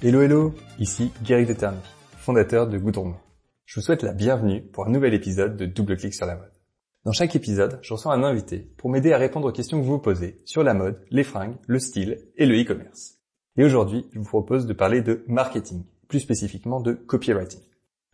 Hello hello, ici Gary Deterny, fondateur de Goudron. Je vous souhaite la bienvenue pour un nouvel épisode de Double Clic sur la mode. Dans chaque épisode, je reçois un invité pour m'aider à répondre aux questions que vous vous posez sur la mode, les fringues, le style et le e-commerce. Et aujourd'hui, je vous propose de parler de marketing, plus spécifiquement de copywriting.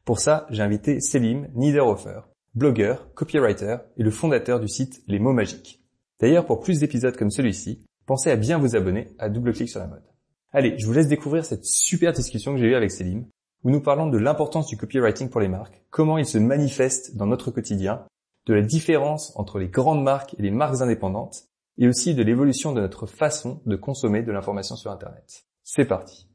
Pour ça, j'ai invité Selim Niederhofer, blogueur, copywriter et le fondateur du site Les mots magiques. D'ailleurs, pour plus d'épisodes comme celui-ci, pensez à bien vous abonner à Double Clic sur la mode. Allez, je vous laisse découvrir cette super discussion que j'ai eue avec Selim, où nous parlons de l'importance du copywriting pour les marques, comment il se manifeste dans notre quotidien, de la différence entre les grandes marques et les marques indépendantes, et aussi de l'évolution de notre façon de consommer de l'information sur Internet. C'est parti.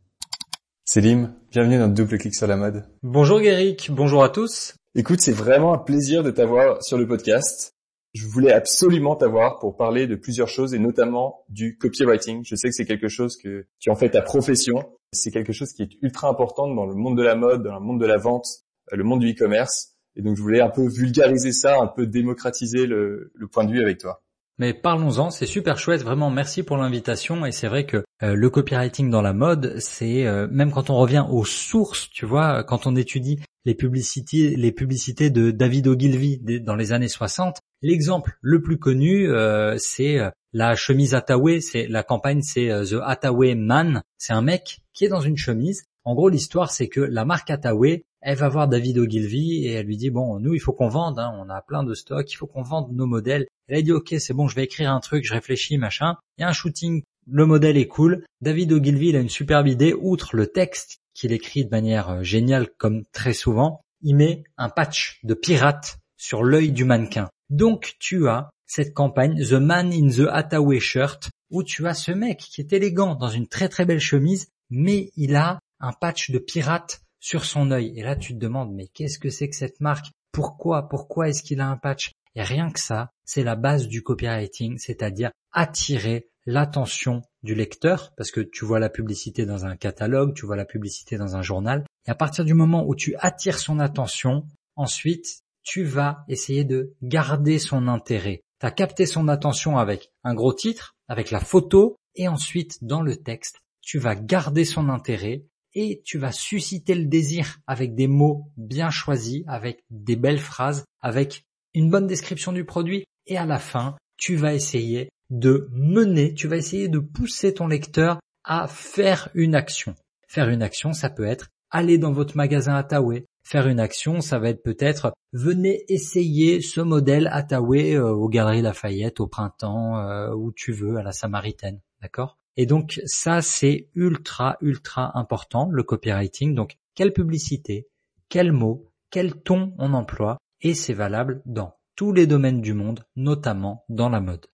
Selim, bienvenue dans Double Clic sur la mode. Bonjour Guéric, bonjour à tous. Écoute, c'est vraiment un plaisir de t'avoir sur le podcast. Je voulais absolument t'avoir pour parler de plusieurs choses et notamment du copywriting. Je sais que c'est quelque chose que tu en fais ta profession. C'est quelque chose qui est ultra important dans le monde de la mode, dans le monde de la vente, euh, le monde du e-commerce. Et donc je voulais un peu vulgariser ça, un peu démocratiser le, point de vue avec toi. Mais parlons-en, c'est super chouette, vraiment merci pour l'invitation et c'est vrai que euh, le copywriting dans la mode, c'est euh, même quand on revient aux sources, tu vois, quand on étudie les publicités, les publicités de David Ogilvy dans les années 60, l'exemple le plus connu, euh, c'est la chemise Hathaway, c'est la campagne, c'est The Hathaway Man, c'est un mec qui est dans une chemise. En gros, l'histoire, c'est que la marque Hathaway, elle va voir David Ogilvy et elle lui dit bon, nous, il faut qu'on vende, hein, on a plein de stocks, il faut qu'on vende nos modèles. Elle a dit ok, c'est bon, je vais écrire un truc, je réfléchis, machin. Il y a un shooting, le modèle est cool. David Ogilvy, il a une superbe idée, outre le texte qu'il écrit de manière euh, géniale comme très souvent, il met un patch de pirate sur l'œil du mannequin. Donc tu as cette campagne The Man in the Hathaway Shirt où tu as ce mec qui est élégant dans une très très belle chemise, mais il a un patch de pirate sur son œil. Et là tu te demandes mais qu'est-ce que c'est que cette marque? Pourquoi? Pourquoi est-ce qu'il a un patch? Et rien que ça, c'est la base du copywriting, c'est-à-dire attirer l'attention du lecteur, parce que tu vois la publicité dans un catalogue, tu vois la publicité dans un journal, et à partir du moment où tu attires son attention, ensuite, tu vas essayer de garder son intérêt. Tu as capté son attention avec un gros titre, avec la photo, et ensuite, dans le texte, tu vas garder son intérêt et tu vas susciter le désir avec des mots bien choisis, avec des belles phrases, avec une bonne description du produit, et à la fin, tu vas essayer de mener, tu vas essayer de pousser ton lecteur à faire une action. Faire une action, ça peut être aller dans votre magasin Attaway. Faire une action, ça va être peut-être venez essayer ce modèle Attaway euh, aux Galeries Lafayette au printemps, euh, où tu veux, à la Samaritaine. D'accord? Et donc ça, c'est ultra, ultra important, le copywriting. Donc, quelle publicité, quel mot, quel ton on emploie, et c'est valable dans tous les domaines du monde, notamment dans la mode.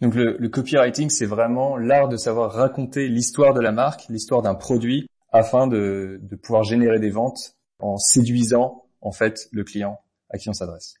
Donc le, copywriting, c'est vraiment l'art de savoir raconter l'histoire de la marque, l'histoire d'un produit, afin de pouvoir générer des ventes en séduisant en fait le client à qui on s'adresse.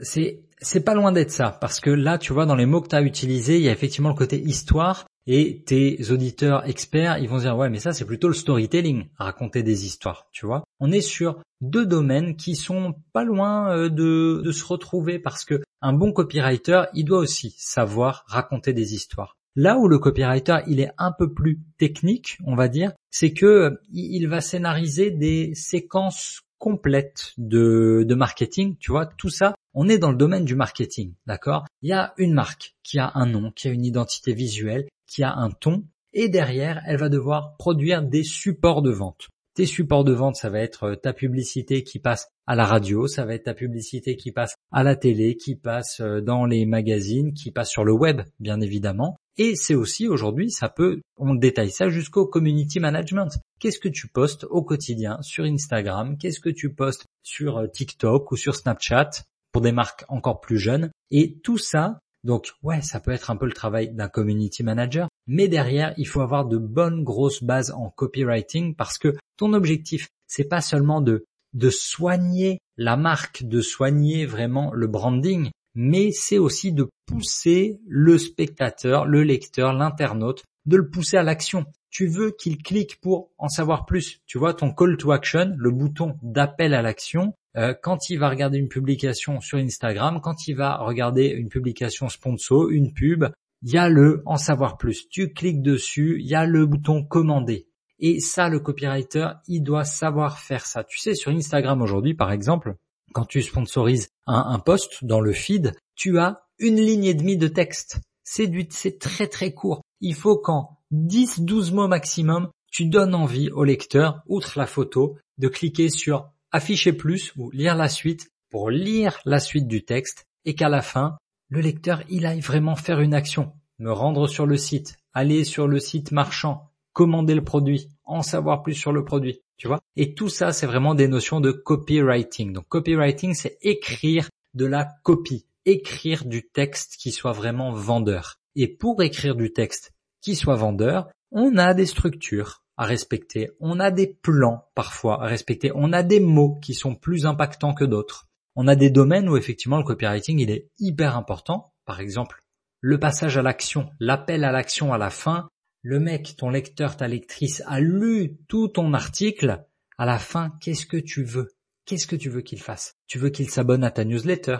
C'est c'est pas loin d'être ça parce que là tu vois dans les mots que tu as utilisés, il y a effectivement le côté histoire et tes auditeurs experts, ils vont dire ouais mais ça c'est plutôt le storytelling, raconter des histoires, tu vois. On est sur deux domaines qui sont pas loin euh, de, de se retrouver parce que un bon copywriter, il doit aussi savoir raconter des histoires. Là où le copywriter, il est un peu plus technique, on va dire, c'est que euh, il va scénariser des séquences complètes de, marketing, tu vois, tout ça, on est dans le domaine du marketing, d'accord? Il y a une marque qui a un nom, qui a une identité visuelle, qui a un ton, et derrière, elle va devoir produire des supports de vente. Tes supports de vente, ça va être euh, ta publicité qui passe à la radio, ça va être ta publicité qui passe à la télé, qui passe euh, dans les magazines, qui passe sur le web, bien évidemment. Et c'est aussi aujourd'hui, ça peut, on détaille ça jusqu'au community management. Qu'est-ce que tu postes au quotidien sur Instagram? Qu'est-ce que tu postes sur euh, TikTok ou sur Snapchat pour des marques encore plus jeunes? Et tout ça, donc ouais, ça peut être un peu le travail d'un community manager, mais derrière, il faut avoir de bonnes grosses bases en copywriting parce que ton objectif, c'est pas seulement de de soigner la marque, de soigner vraiment le branding, mais c'est aussi de pousser le spectateur, le lecteur, l'internaute, de le pousser à l'action. Tu veux qu'il clique pour en savoir plus. Tu vois ton call to action, le bouton d'appel à l'action, euh, quand il va regarder une publication sur Instagram, quand il va regarder une publication sponsor, une pub, il y a le en savoir plus. Tu cliques dessus, il y a le bouton commander. Et ça, le copywriter, il doit savoir faire ça. Tu sais, sur Instagram aujourd'hui, par exemple, quand tu sponsorises un, un post dans le feed, tu as une ligne et demie de texte. C'est c'est très très court. Il faut qu'en 10, 12 mots maximum, tu donnes envie au lecteur, outre la photo, de cliquer sur afficher plus ou lire la suite pour lire la suite du texte et qu'à la fin, le lecteur, il aille vraiment faire une action, me rendre sur le site, aller sur le site marchand, commander le produit, en savoir plus sur le produit, tu vois? Et tout ça, c'est vraiment des notions de copywriting. Donc copywriting, c'est écrire de la copie, écrire du texte qui soit vraiment vendeur. Et pour écrire du texte qui soit vendeur, on a des structures à respecter, on a des plans parfois à respecter, on a des mots qui sont plus impactants que d'autres. On a des domaines où effectivement le copywriting il est hyper important. Par exemple, le passage à l'action, l'appel à l'action à la fin. Le mec, ton lecteur, ta lectrice a lu tout ton article. À la fin, qu'est-ce que tu veux? Qu'est-ce que tu veux qu'il fasse? Tu veux qu'il s'abonne à ta newsletter?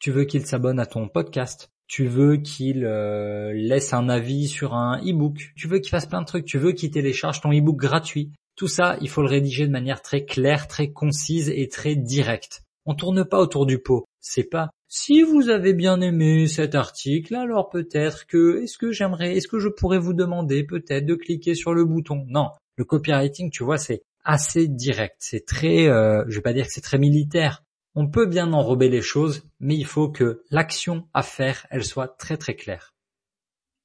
Tu veux qu'il s'abonne à ton podcast? Tu veux qu'il euh, laisse un avis sur un e-book, tu veux qu'il fasse plein de trucs, tu veux qu'il télécharge ton e-book gratuit? Tout ça, il faut le rédiger de manière très claire, très concise et très directe. On tourne pas autour du pot. C'est pas si vous avez bien aimé cet article, alors peut-être que est-ce que j'aimerais, est-ce que je pourrais vous demander peut-être de cliquer sur le bouton? Non, le copywriting, tu vois, c'est assez direct. C'est très, euh, je vais pas dire que c'est très militaire. On peut bien enrober les choses, mais il faut que l'action à faire, elle soit très très claire.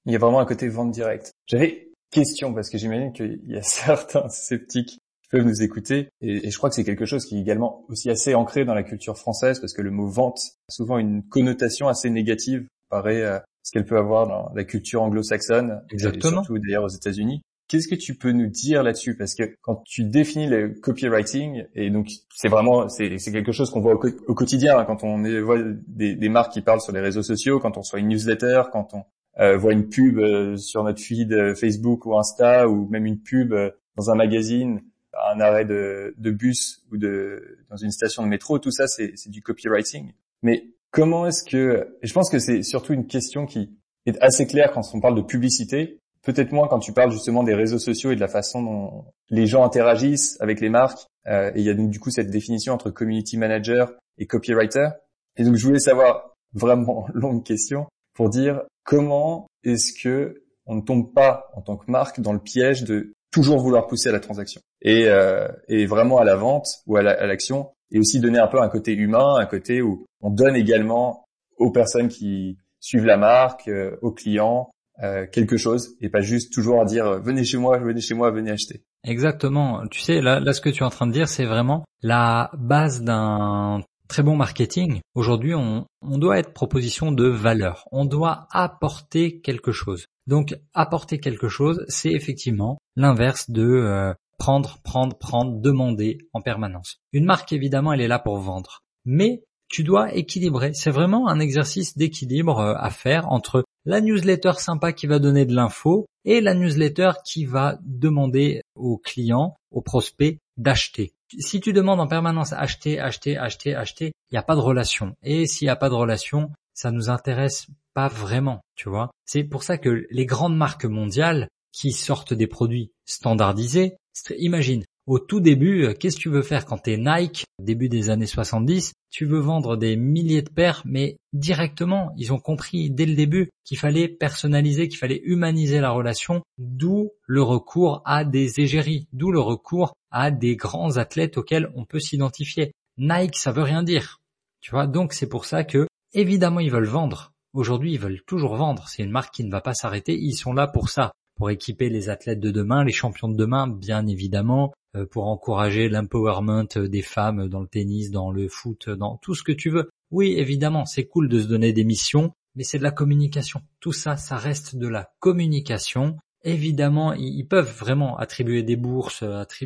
Il y a vraiment un côté vente directe. J'avais question parce que j'imagine qu'il y a certains sceptiques peuvent nous écouter. Et, je crois que c'est quelque chose qui est également aussi assez ancré dans la culture française, parce que le mot vente a souvent une connotation assez négative, pareil à ce qu'elle peut avoir dans la culture anglo-saxonne, Exactement. surtout d'ailleurs aux États-Unis. Qu'est-ce que tu peux nous dire là-dessus? Parce que quand tu définis le copywriting, et donc c'est vraiment c'est quelque chose qu'on voit au, quotidien hein, quand on voit des, des, marques qui parlent sur les réseaux sociaux, quand on reçoit une newsletter, quand on euh, voit une pub euh, sur notre feed euh, Facebook ou Insta, ou même une pub dans un magazine un arrêt de, bus ou de dans une station de métro, tout ça c'est du copywriting. Mais comment est-ce que et je pense que c'est surtout une question qui est assez claire quand on parle de publicité, peut-être moins quand tu parles justement des réseaux sociaux et de la façon dont les gens interagissent avec les marques. Euh, et il y a donc du coup cette définition entre community manager et copywriter. Et donc je voulais savoir vraiment longue question pour dire comment est-ce que on ne tombe pas en tant que marque dans le piège de toujours vouloir pousser à la transaction et, euh, et vraiment à la vente ou à l'action et aussi donner un peu un côté humain, un côté où on donne également aux personnes qui suivent la marque, euh, aux clients, euh, quelque chose et pas juste toujours à dire euh, venez chez moi, venez chez moi, venez acheter. Exactement. Tu sais, là, là ce que tu es en train de dire, c'est vraiment la base d'un très bon marketing. Aujourd'hui, on, on doit être proposition de valeur. On doit apporter quelque chose. Donc apporter quelque chose, c'est effectivement l'inverse de euh, prendre, prendre, prendre, demander en permanence. Une marque, évidemment, elle est là pour vendre. Mais tu dois équilibrer. C'est vraiment un exercice d'équilibre euh, à faire entre la newsletter sympa qui va donner de l'info et la newsletter qui va demander aux clients, aux prospects d'acheter. Si tu demandes en permanence acheter, acheter, acheter, acheter, il n'y a pas de relation. Et s'il n'y a pas de relation, ça nous intéresse pas vraiment, tu vois. C'est pour ça que les grandes marques mondiales qui sortent des produits standardisés, imagine, au tout début, euh, qu'est-ce que tu veux faire quand t'es Nike, début des années 70 Tu veux vendre des milliers de paires, mais directement, ils ont compris dès le début qu'il fallait personnaliser, qu'il fallait humaniser la relation, d'où le recours à des égéries, d'où le recours à des grands athlètes auxquels on peut s'identifier. Nike, ça veut rien dire. Tu vois, donc c'est pour ça que, évidemment, ils veulent vendre. Aujourd'hui, ils veulent toujours vendre. C'est une marque qui ne va pas s'arrêter. Ils sont là pour ça, pour équiper les athlètes de demain, les champions de demain, bien évidemment, euh, pour encourager l'empowerment des femmes dans le tennis, dans le foot, dans tout ce que tu veux. Oui, évidemment, c'est cool de se donner des missions, mais c'est de la communication. Tout ça, ça reste de la communication. Évidemment, ils peuvent vraiment attribuer des bourses,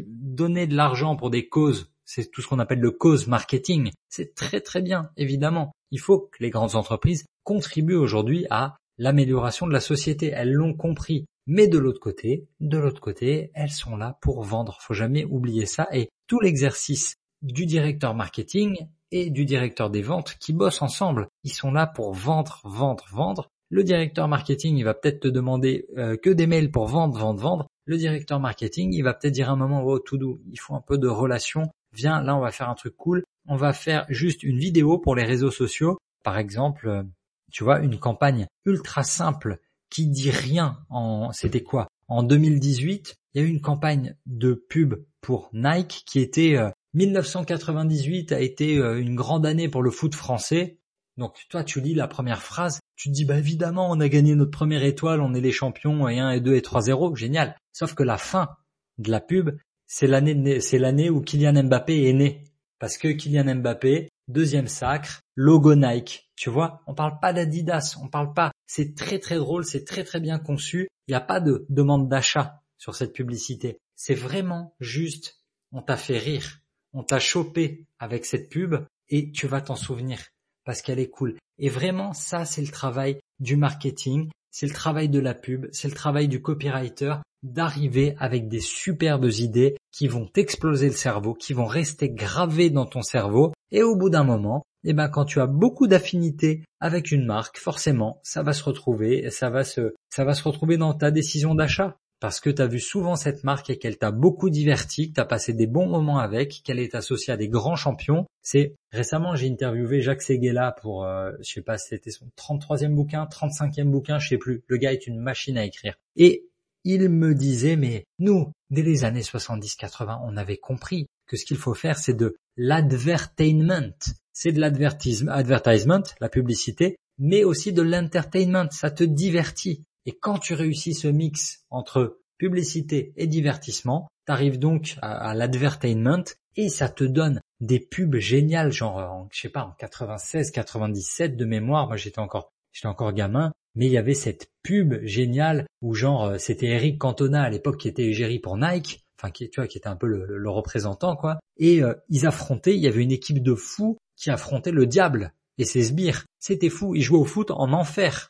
donner de l'argent pour des causes. C'est tout ce qu'on appelle le cause marketing. C'est très très bien, évidemment. Il faut que les grandes entreprises contribuent aujourd'hui à l'amélioration de la société. Elles l'ont compris. Mais de l'autre côté, de l'autre côté, elles sont là pour vendre. Faut jamais oublier ça. Et tout l'exercice du directeur marketing et du directeur des ventes qui bossent ensemble, ils sont là pour vendre, vendre, vendre. Le directeur marketing, il va peut-être te demander euh, que des mails pour vendre, vendre, vendre. le directeur marketing, il va peut-être dire à un moment, oh, tout doux, il faut un peu de relation. Viens, là, on va faire un truc cool. On va faire juste une vidéo pour les réseaux sociaux. Par exemple, euh, tu vois, une campagne ultra simple qui dit rien en, c'était quoi? En 2018, il y a eu une campagne de pub pour Nike qui était 1998 euh, a été euh, une grande année pour le foot français. Donc toi tu lis la première phrase, tu te dis bah évidemment on a gagné notre première étoile, on est les champions et 1 et 2 et 3-0, génial. Sauf que la fin de la pub, c'est l'année c'est l'année où Kylian Mbappé est né parce que Kylian Mbappé, deuxième sacre, logo Nike, tu vois, on parle pas d'Adidas, on parle pas, c'est très très drôle, c'est très très bien conçu, il n'y a pas de demande d'achat sur cette publicité. C'est vraiment juste, on t'a fait rire, on t'a chopé avec cette pub et tu vas t'en souvenir parce qu'elle est cool. Et vraiment, ça, c'est le travail du marketing, c'est le travail de la pub, c'est le travail du copywriter d'arriver avec des superbes idées qui vont t'exploser le cerveau, qui vont rester gravées dans ton cerveau. Et au bout d'un moment, eh ben, quand tu as beaucoup d'affinités avec une marque, forcément, ça va se retrouver, ça va se, ça va se retrouver dans ta décision d'achat parce que tu as vu souvent cette marque et qu'elle t'a beaucoup diverti, que tu as passé des bons moments avec, qu'elle est associée à des grands champions. C'est récemment j'ai interviewé Jacques Seguela pour euh, je sais pas c'était son 33e bouquin, 35e bouquin, je sais plus. Le gars est une machine à écrire. Et il me disait mais nous dès les années 70-80, on avait compris que ce qu'il faut faire c'est de l'advertainment. C'est de l'advertisement, advertisement, la publicité, mais aussi de l'entertainment, ça te divertit. Et quand tu réussis ce mix entre publicité et divertissement, tu arrives donc à, l'advertainment et ça te donne des pubs géniales, genre en, je sais pas, en 96, 97 de mémoire, moi j'étais encore, j'étais encore gamin, mais il y avait cette pub géniale où genre euh, c'était Eric Cantona à l'époque qui était égérie pour Nike, enfin qui tu vois qui était un peu le, représentant quoi, et euh, ils affrontaient, il y avait une équipe de fous qui affrontait le diable et ses sbires, c'était fou, ils jouaient au foot en enfer,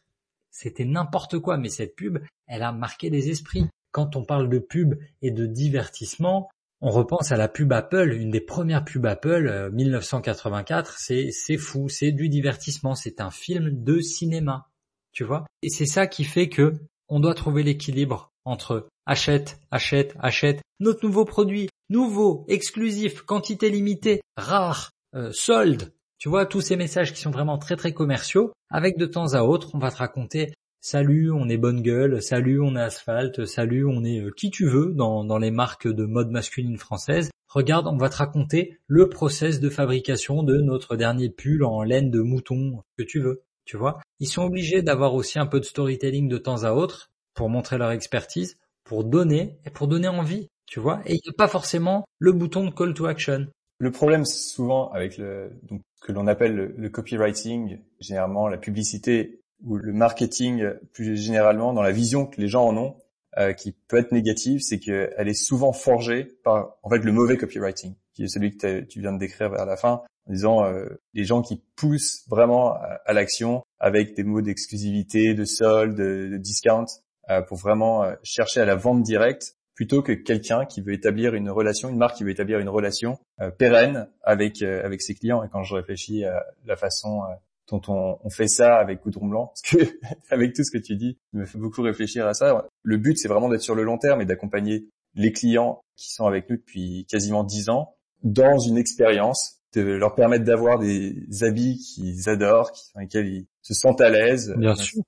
c'était n'importe quoi, mais cette pub, elle a marqué les esprits. Quand on parle de pub et de divertissement, on repense à la pub Apple, une des premières pubs Apple, 1984, euh, c'est, c'est fou, c'est du divertissement, c'est un film de cinéma, tu vois. Et c'est ça qui fait que on doit trouver l'équilibre entre achète, achète, achète, notre nouveau produit, nouveau, exclusif, quantité limitée, rare, euh, solde, tu vois, tous ces messages qui sont vraiment très très commerciaux, avec de temps à autre, on va te raconter Salut, on est bonne gueule, salut, on est asphalte, salut, on est euh, qui tu veux dans, dans les marques de mode masculine française. Regarde, on va te raconter le process de fabrication de notre dernier pull en laine de mouton que tu veux, tu vois. Ils sont obligés d'avoir aussi un peu de storytelling de temps à autre pour montrer leur expertise, pour donner et pour donner envie, tu vois. Et il n'y a pas forcément le bouton de call to action. Le problème souvent avec le donc que l'on appelle le, copywriting, généralement la publicité ou le marketing plus généralement dans la vision que les gens en ont, euh, qui peut être négative, c'est qu'elle est souvent forgée par en fait le mauvais copywriting, qui est celui que tu viens de décrire vers la fin, en disant euh, les gens qui poussent vraiment à, l'action avec des mots d'exclusivité, de solde, de, discount, euh, pour vraiment euh, chercher à la vente directe plutôt que quelqu'un qui veut établir une relation, une marque qui veut établir une relation euh, pérenne avec euh, avec ses clients. Et quand je réfléchis à la façon euh, dont on, on, fait ça avec Goudron Blanc, parce que avec tout ce que tu dis, me fait beaucoup réfléchir à ça. Le but, c'est vraiment d'être sur le long terme et d'accompagner les clients qui sont avec nous depuis quasiment dix ans dans une expérience, de leur permettre d'avoir des habits qu'ils adorent, qui, dans lesquels ils se sentent à l'aise,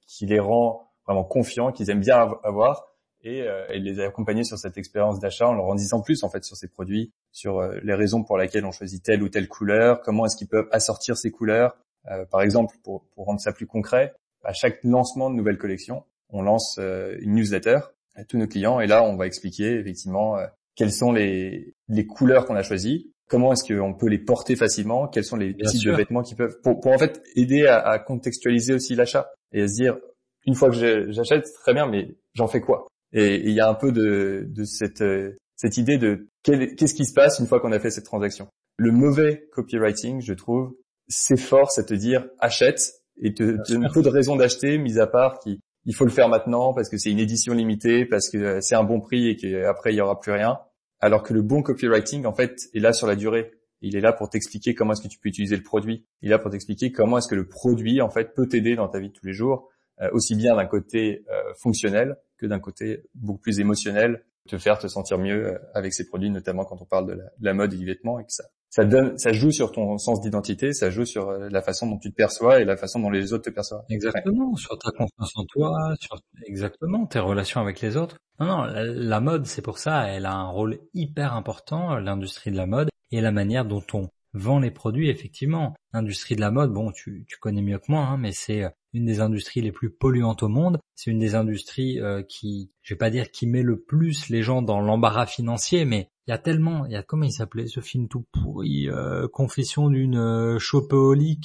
qui les rend vraiment confiants, qu'ils aiment bien avoir euh, et, les accompagner sur cette expérience d'achat en leur en disant plus en fait sur ces produits, sur euh, les raisons pour lesquelles on choisit telle ou telle couleur, comment est-ce qu'ils peuvent assortir ces couleurs. Euh, par exemple, pour, pour, rendre ça plus concret, à chaque lancement de nouvelle collection, on lance une newsletter à tous nos clients et là on va expliquer effectivement quelles sont les, les couleurs qu'on a choisies, comment est-ce qu'on peut les porter facilement, quels sont les types de vêtements qui peuvent, pour, pour en fait aider à, à contextualiser aussi l'achat et à se dire une fois que j'achète, très bien, mais j'en fais quoi? Et il y a un peu de, de cette, euh, cette idée de qu'est-ce qui se passe une fois qu'on a fait cette transaction? Le mauvais copywriting, je trouve, s'efforce à te dire achète et te donne peu de raisons d'acheter, mis à part qu'il il faut le faire maintenant parce que c'est une édition limitée, parce que euh, c'est un bon prix et qu'après il y aura plus rien. Alors que le bon copywriting, en fait, est là sur la durée. Il est là pour t'expliquer comment est-ce que tu peux utiliser le produit. Il est là pour t'expliquer comment est-ce que le produit, en fait, peut t'aider dans ta vie de tous les jours, euh, aussi bien d'un côté fonctionnel que d'un côté beaucoup plus émotionnel te faire te sentir mieux euh, avec ces produits, notamment quand on parle de la, mode et du vêtement, et que ça, ça donne, ça joue sur ton sens d'identité, ça joue sur euh, la façon dont tu te perçois et la façon dont les autres te perçoivent. Exactement, sur ta confiance en toi, sur exactement tes relations avec les autres. Non, non, la, mode, c'est pour ça, elle a un rôle hyper important, l'industrie de la mode et la manière dont on vend les produits. Effectivement, l'industrie de la mode, bon, tu, tu connais mieux que moi, hein, mais c'est euh, une des industries les plus polluantes au monde. C'est une des industries euh, qui, je vais pas dire qui met le plus les gens dans l'embarras financier, mais il y a tellement, il y a comment il s'appelait ce film tout pourri, euh, Confession d'une euh,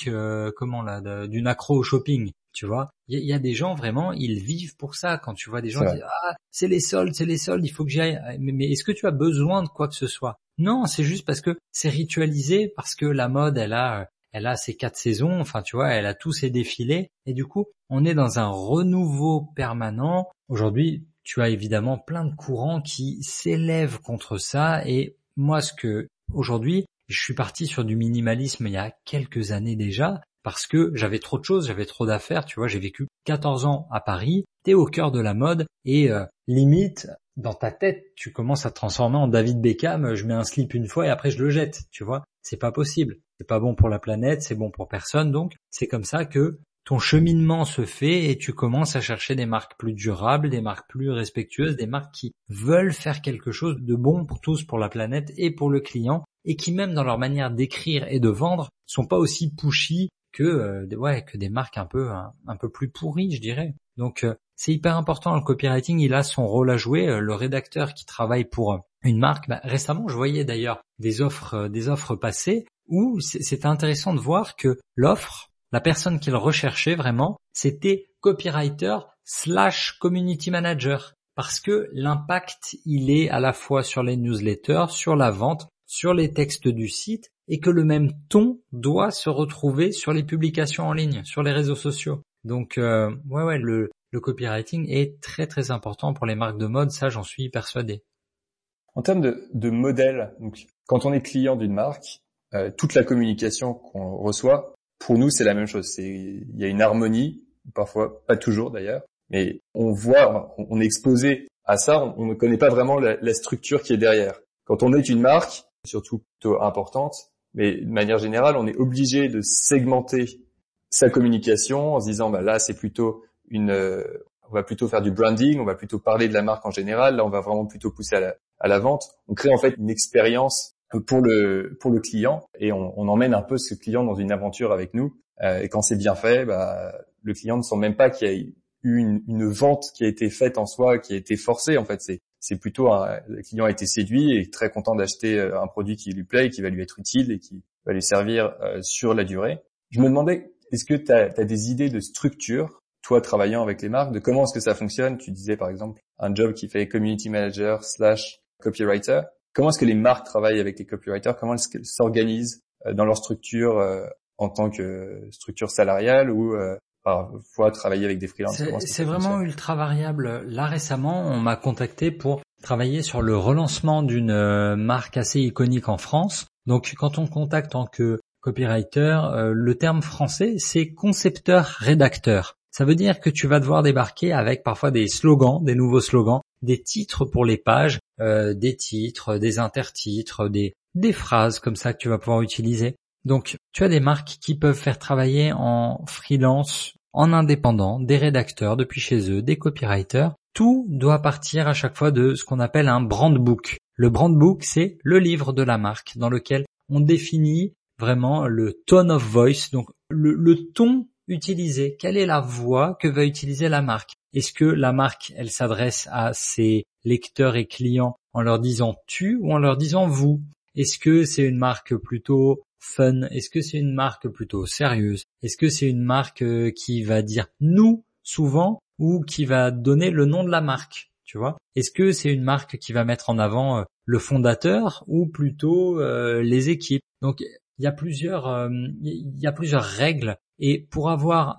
euh, comment là, d'une accro au shopping. Tu vois, il y, a des gens vraiment, ils vivent pour ça. Quand tu vois des gens ah c'est les soldes, c'est les soldes, il faut que j'y aille. Mais, est-ce que tu as besoin de quoi que ce soit? Non, c'est juste parce que c'est ritualisé, parce que la mode, elle a elle a ses quatre saisons, enfin tu vois, elle a tous ses défilés, et du coup, on est dans un renouveau permanent. Aujourd'hui, tu as évidemment plein de courants qui s'élèvent contre ça, et moi, ce que aujourd'hui, je suis parti sur du minimalisme il y a quelques années déjà, parce que j'avais trop de choses, j'avais trop d'affaires, tu vois, j'ai vécu 14 ans à Paris, t'es au cœur de la mode, et euh, limite, dans ta tête, tu commences à te transformer en David Beckham, je mets un slip une fois et après je le jette, tu vois. C'est pas possible. C'est pas bon pour la planète, c'est bon pour personne, donc c'est comme ça que ton cheminement se fait et tu commences à chercher des marques plus durables, des marques plus respectueuses, des marques qui veulent faire quelque chose de bon pour tous, pour la planète et pour le client, et qui même dans leur manière d'écrire et de vendre sont pas aussi pushy que euh, ouais que des marques un peu un, peu plus pourries, je dirais. Donc euh, c'est hyper important. Le copywriting, il a son rôle à jouer. Euh, le rédacteur qui travaille pour une marque, bah, récemment, je voyais d'ailleurs des offres, des offres passées où c'était intéressant de voir que l'offre, la personne qu'il recherchait vraiment, c'était copywriter slash community manager. Parce que l'impact, il est à la fois sur les newsletters, sur la vente, sur les textes du site, et que le même ton doit se retrouver sur les publications en ligne, sur les réseaux sociaux. Donc euh, ouais le, copywriting est très très important pour les marques de mode, ça j'en suis persuadé. En termes de, de modèle, donc quand on est client d'une marque, euh, toute la communication qu'on reçoit, pour nous c'est la même chose. Il y a une harmonie, parfois pas toujours d'ailleurs, mais on voit, on, est exposé à ça, on, ne connaît pas vraiment la, structure qui est derrière. Quand on est une marque, surtout plutôt importante, mais de manière générale, on est obligé de segmenter sa communication en se disant, bah là, c'est plutôt une, euh, on va plutôt faire du branding, on va plutôt parler de la marque en général. Là, on va vraiment plutôt pousser à la vente. On crée en fait une expérience pour le pour le client et on, on, emmène un peu ce client dans une aventure avec nous. Euh, et quand c'est bien fait, bah, le client ne sent même pas qu'il y a eu une, une, vente qui a été faite en soi, qui a été forcée. En fait, c'est c'est plutôt un, le client a été séduit et très content d'acheter euh, un produit qui lui plaît, et qui va lui être utile et qui va lui servir euh, sur la durée. Je me demandais, est-ce que tu as, des idées de structure, toi travaillant avec les marques, de comment est-ce que ça fonctionne? Tu disais par exemple un job qui fait community manager slash copywriter. Comment est-ce que les marques travaillent avec les copywriters? Comment est-ce qu'elles s'organisent euh, dans leur structure en tant que structure salariale ou parfois travailler avec des freelances? C'est vraiment ultra variable. Là récemment, on m'a contacté pour travailler sur le relancement d'une euh, marque assez iconique en France. Donc quand on contacte en que copywriter, euh, le terme français c'est concepteur-rédacteur. Ça veut dire que tu vas devoir débarquer avec parfois des slogans, des nouveaux slogans, des titres pour les pages, euh, des titres, des intertitres, des, phrases comme ça que tu vas pouvoir utiliser. Donc, tu as des marques qui peuvent faire travailler en freelance, en indépendant, des rédacteurs depuis chez eux, des copywriters. Tout doit partir à chaque fois de ce qu'on appelle un brand book. Le brand book, c'est le livre de la marque dans lequel on définit vraiment le tone of voice, donc le ton utilisé. Quelle est la voix que va utiliser la marque? Est-ce que la marque, elle s'adresse à ses lecteurs et clients en leur disant tu ou en leur disant vous? Est-ce que c'est une marque plutôt fun? Est-ce que c'est une marque plutôt sérieuse? Est-ce que c'est une marque euh, qui va dire nous souvent ou qui va donner le nom de la marque tu vois? Est-ce que c'est une marque qui va mettre en avant euh, le fondateur ou plutôt euh, les équipes? Il y a plusieurs il y a plusieurs règles et pour avoir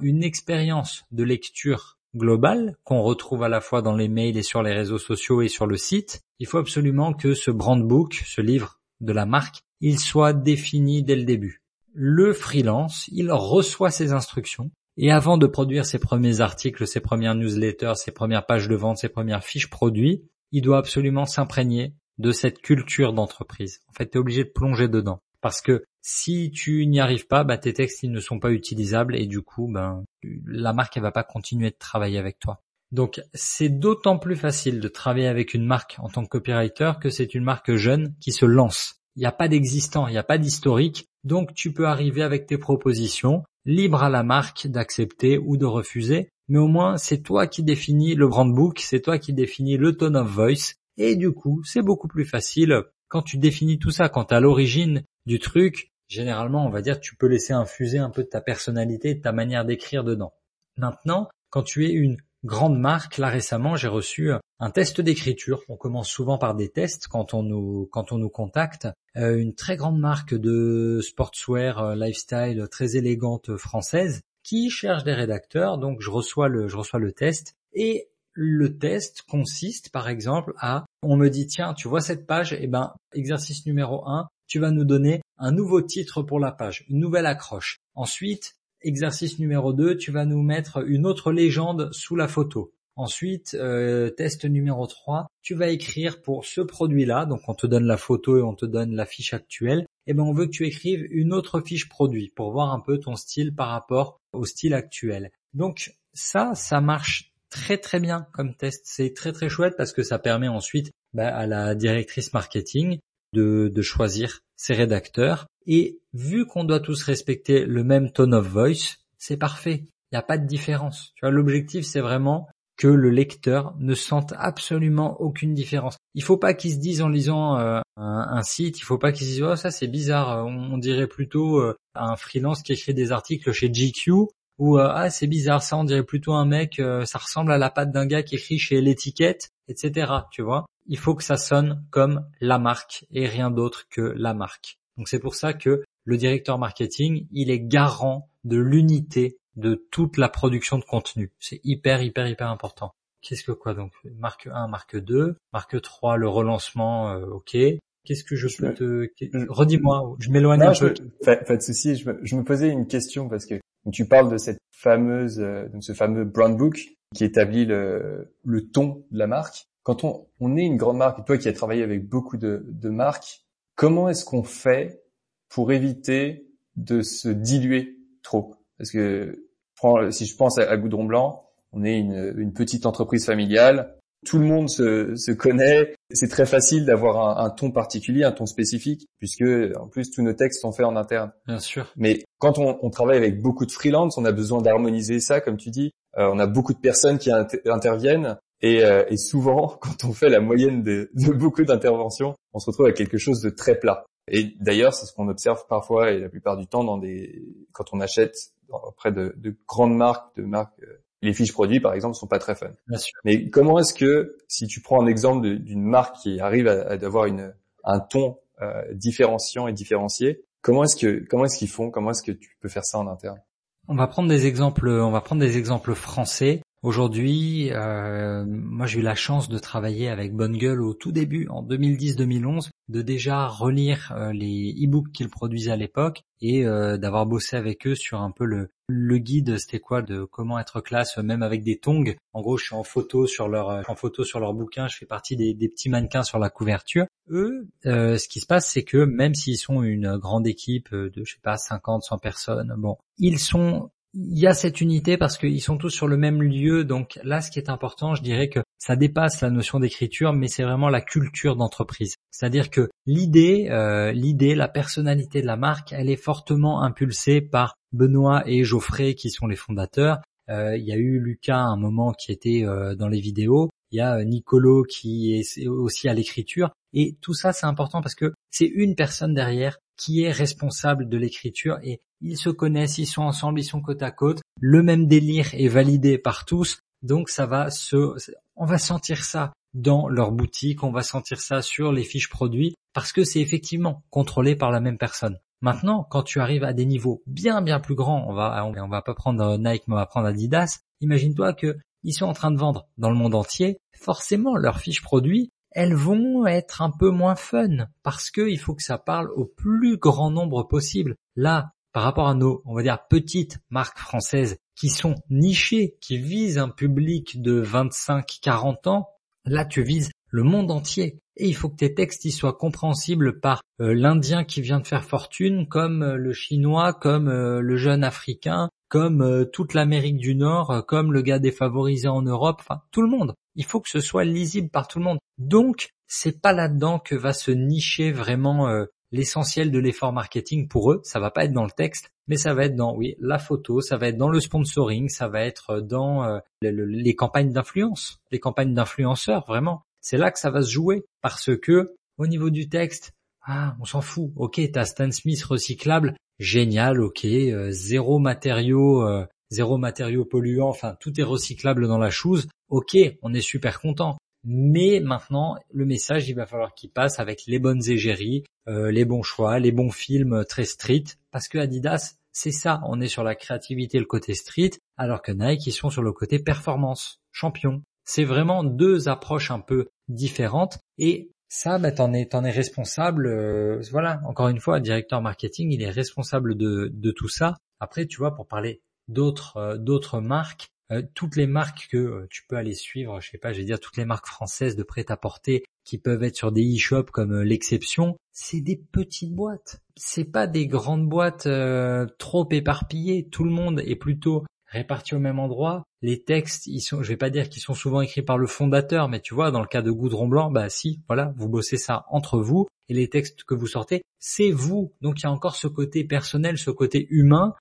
une expérience de lecture globale qu'on retrouve à la fois dans les mails et sur les réseaux sociaux et sur le site, il faut absolument que ce brand book, ce livre de la marque, il soit défini dès le début. Le freelance, il reçoit ses instructions et avant de produire ses premiers articles, ses premières newsletters, ses premières pages de vente, ses premières fiches produits, il doit absolument s'imprégner de cette culture d'entreprise. En fait, tu es obligé de plonger dedans. Parce que si tu n'y arrives pas, bah, tes textes ils ne sont pas utilisables et du coup, ben, la marque elle va pas continuer de travailler avec toi. Donc c'est d'autant plus facile de travailler avec une marque en tant que copywriter que c'est une marque jeune qui se lance. Il n'y a pas d'existant, il n'y a pas d'historique, donc tu peux arriver avec tes propositions, libre à la marque d'accepter ou de refuser, mais au moins c'est toi qui définis le brand book, c'est toi qui définis le tone of voice, et du coup c'est beaucoup plus facile quand tu définis tout ça, quand à l'origine du truc, généralement on va dire tu peux laisser infuser un peu de ta personnalité, de ta manière d'écrire dedans. Maintenant, quand tu es une grande marque, là récemment j'ai reçu un test d'écriture. On commence souvent par des tests quand on nous contacte. Euh, une très grande marque de sportswear euh, lifestyle très élégante française qui cherche des rédacteurs. Donc je reçois le test et le test consiste par exemple à on me dit tiens tu vois cette page eh ben exercice numéro 1 tu vas nous donner un nouveau titre pour la page, une nouvelle accroche. Ensuite, exercice numéro 2, tu vas nous mettre une autre légende sous la photo. Ensuite, euh, test numéro 3, tu vas écrire pour ce produit-là, donc on te donne la photo et on te donne la fiche actuelle, et eh ben on veut que tu écrives une autre fiche produit pour voir un peu ton style par rapport au style actuel. Donc ça, ça marche très très bien comme test, c'est très très chouette parce que ça permet ensuite bah, à la directrice marketing de, de choisir ses rédacteurs. Et vu qu'on doit tous respecter le même tone of voice, c'est parfait. Il n'y a pas de différence. Tu vois, l'objectif, c'est vraiment que le lecteur ne sente absolument aucune différence. Il faut pas qu'il se dise en lisant euh, un, site, il faut pas qu'il se dise oh ça c'est bizarre, on, dirait plutôt euh, un freelance qui écrit des articles chez GQ ou euh, ah c'est bizarre ça on dirait plutôt un mec, ça ressemble à la patte d'un gars qui écrit chez l'étiquette, etc. Tu vois il faut que ça sonne comme la marque et rien d'autre que la marque. Donc c'est pour ça que le directeur marketing, il est garant de l'unité de toute la production de contenu. C'est hyper, hyper, hyper important. Qu'est-ce que quoi donc? Marque 1, marque 2, marque 3, le relancement, euh, ok. Qu'est-ce que je peux te... Redis-moi, je m'éloigne un peu. Pas, de souci, je me, posais une question parce que tu parles de cette fameuse, euh, de ce fameux brand book qui établit le, le ton de la marque quand on, on, est une grande marque, et toi qui as travaillé avec beaucoup de, de marques, comment est-ce qu'on fait pour éviter de se diluer trop? Parce que si je pense à, Goudron Blanc, on est une, une, petite entreprise familiale, tout le monde se, se connaît, c'est très facile d'avoir un, un, ton particulier, un ton spécifique, puisque en plus tous nos textes sont faits en interne. Bien sûr. Mais quand on, on travaille avec beaucoup de freelance, on a besoin d'harmoniser ça, comme tu dis. Euh, on a beaucoup de personnes qui interviennent et, euh, et, souvent, quand on fait la moyenne de, de beaucoup d'interventions, on se retrouve avec quelque chose de très plat. Et d'ailleurs, c'est ce qu'on observe parfois et la plupart du temps dans des, quand on achète auprès de, de grandes marques, de marques, euh, les fiches produits par exemple sont pas très fun. Bien sûr. Mais comment est-ce que, si tu prends un exemple d'une marque qui arrive à, à avoir une, un ton euh, différenciant et différencié, comment est-ce que, comment est-ce qu'ils font, comment est-ce que tu peux faire ça en interne? On va prendre des exemples, on va prendre des exemples français. Aujourd'hui, euh, moi j'ai eu la chance de travailler avec Bonne Gueule au tout début, en 2010-2011, de déjà relire euh, les e-books qu'ils produisaient à l'époque et euh, d'avoir bossé avec eux sur un peu le, guide, c'était quoi, de comment être classe, même avec des tongs. En gros, je suis en photo sur leur, en photo sur bouquin, je fais partie des, des petits mannequins sur la couverture. Eux, ce qui se passe, c'est que même s'ils sont une grande équipe de, je sais pas, 50, 100 personnes, bon, ils sont il y a cette unité parce qu'ils sont tous sur le même lieu. Donc là, ce qui est important, je dirais que ça dépasse la notion d'écriture, mais c'est vraiment la culture d'entreprise. C'est-à-dire que l'idée, euh, l'idée, la personnalité de la marque, elle est fortement impulsée par Benoît et Geoffrey qui sont les fondateurs. Euh, il y a eu Lucas à un moment qui était euh, dans les vidéos. Il y a Nicolo qui est aussi à l'écriture. Et tout ça, c'est important parce que c'est une personne derrière qui est responsable de l'écriture et ils se connaissent, ils sont ensemble, ils sont côte à côte. Le même délire est validé par tous, donc ça va se, on va sentir ça dans leur boutique, on va sentir ça sur les fiches produits parce que c'est effectivement contrôlé par la même personne. Maintenant, quand tu arrives à des niveaux bien bien plus grands, on va on va pas prendre Nike, mais on va prendre Adidas. Imagine-toi que ils sont en train de vendre dans le monde entier. Forcément, leurs fiches produits, elles vont être un peu moins fun parce que il faut que ça parle au plus grand nombre possible. Là, par rapport à nos, on va dire, petites marques françaises qui sont nichées, qui visent un public de 25-40 ans, là tu vises le monde entier. Et il faut que tes textes y soient compréhensibles par euh, l'Indien qui vient de faire fortune, comme euh, le Chinois, comme euh, le jeune Africain, comme toute l'Amérique du Nord, comme le gars défavorisé en Europe, enfin tout le monde. Il faut que ce soit lisible par tout le monde. Donc, c'est pas là-dedans que va se nicher vraiment l'essentiel de l'effort marketing pour eux. Ça va pas être dans le texte, mais ça va être dans oui la photo, ça va être dans le sponsoring, ça va être dans les campagnes d'influence, les campagnes d'influenceurs vraiment. C'est là que ça va se jouer parce que au niveau du texte, ah, on s'en fout. Ok, t'as Stan Smith recyclable, génial. Ok, euh, zéro matériau, euh, zéro matériau polluant. Enfin, tout est recyclable dans la chose. Ok, on est super content. Mais maintenant, le message, il va falloir qu'il passe avec les bonnes égéries, euh, les bons choix, les bons films très street, parce que Adidas, c'est ça. On est sur la créativité, le côté street, alors que Nike, ils sont sur le côté performance, champion. C'est vraiment deux approches un peu différentes et ça, bah, t'en es, t'en es responsable. Euh, voilà, encore une fois, directeur marketing, il est responsable de, de tout ça. Après, tu vois, pour parler d'autres, euh, d'autres marques, euh, toutes les marques que tu peux aller suivre, je sais pas, je vais dire toutes les marques françaises de prêt-à-porter qui peuvent être sur des e-shops comme l'exception, c'est des petites boîtes. C'est pas des grandes boîtes trop éparpillées. Tout le monde est plutôt répartis au même endroit. Les textes, ils sont, je vais pas dire qu'ils sont souvent écrits par le fondateur, mais tu vois, dans le cas de Goudron Blanc, bah si, voilà, vous bossez ça entre vous, et les textes que vous sortez, c'est vous. Donc il y a encore ce côté personnel, ce côté humain.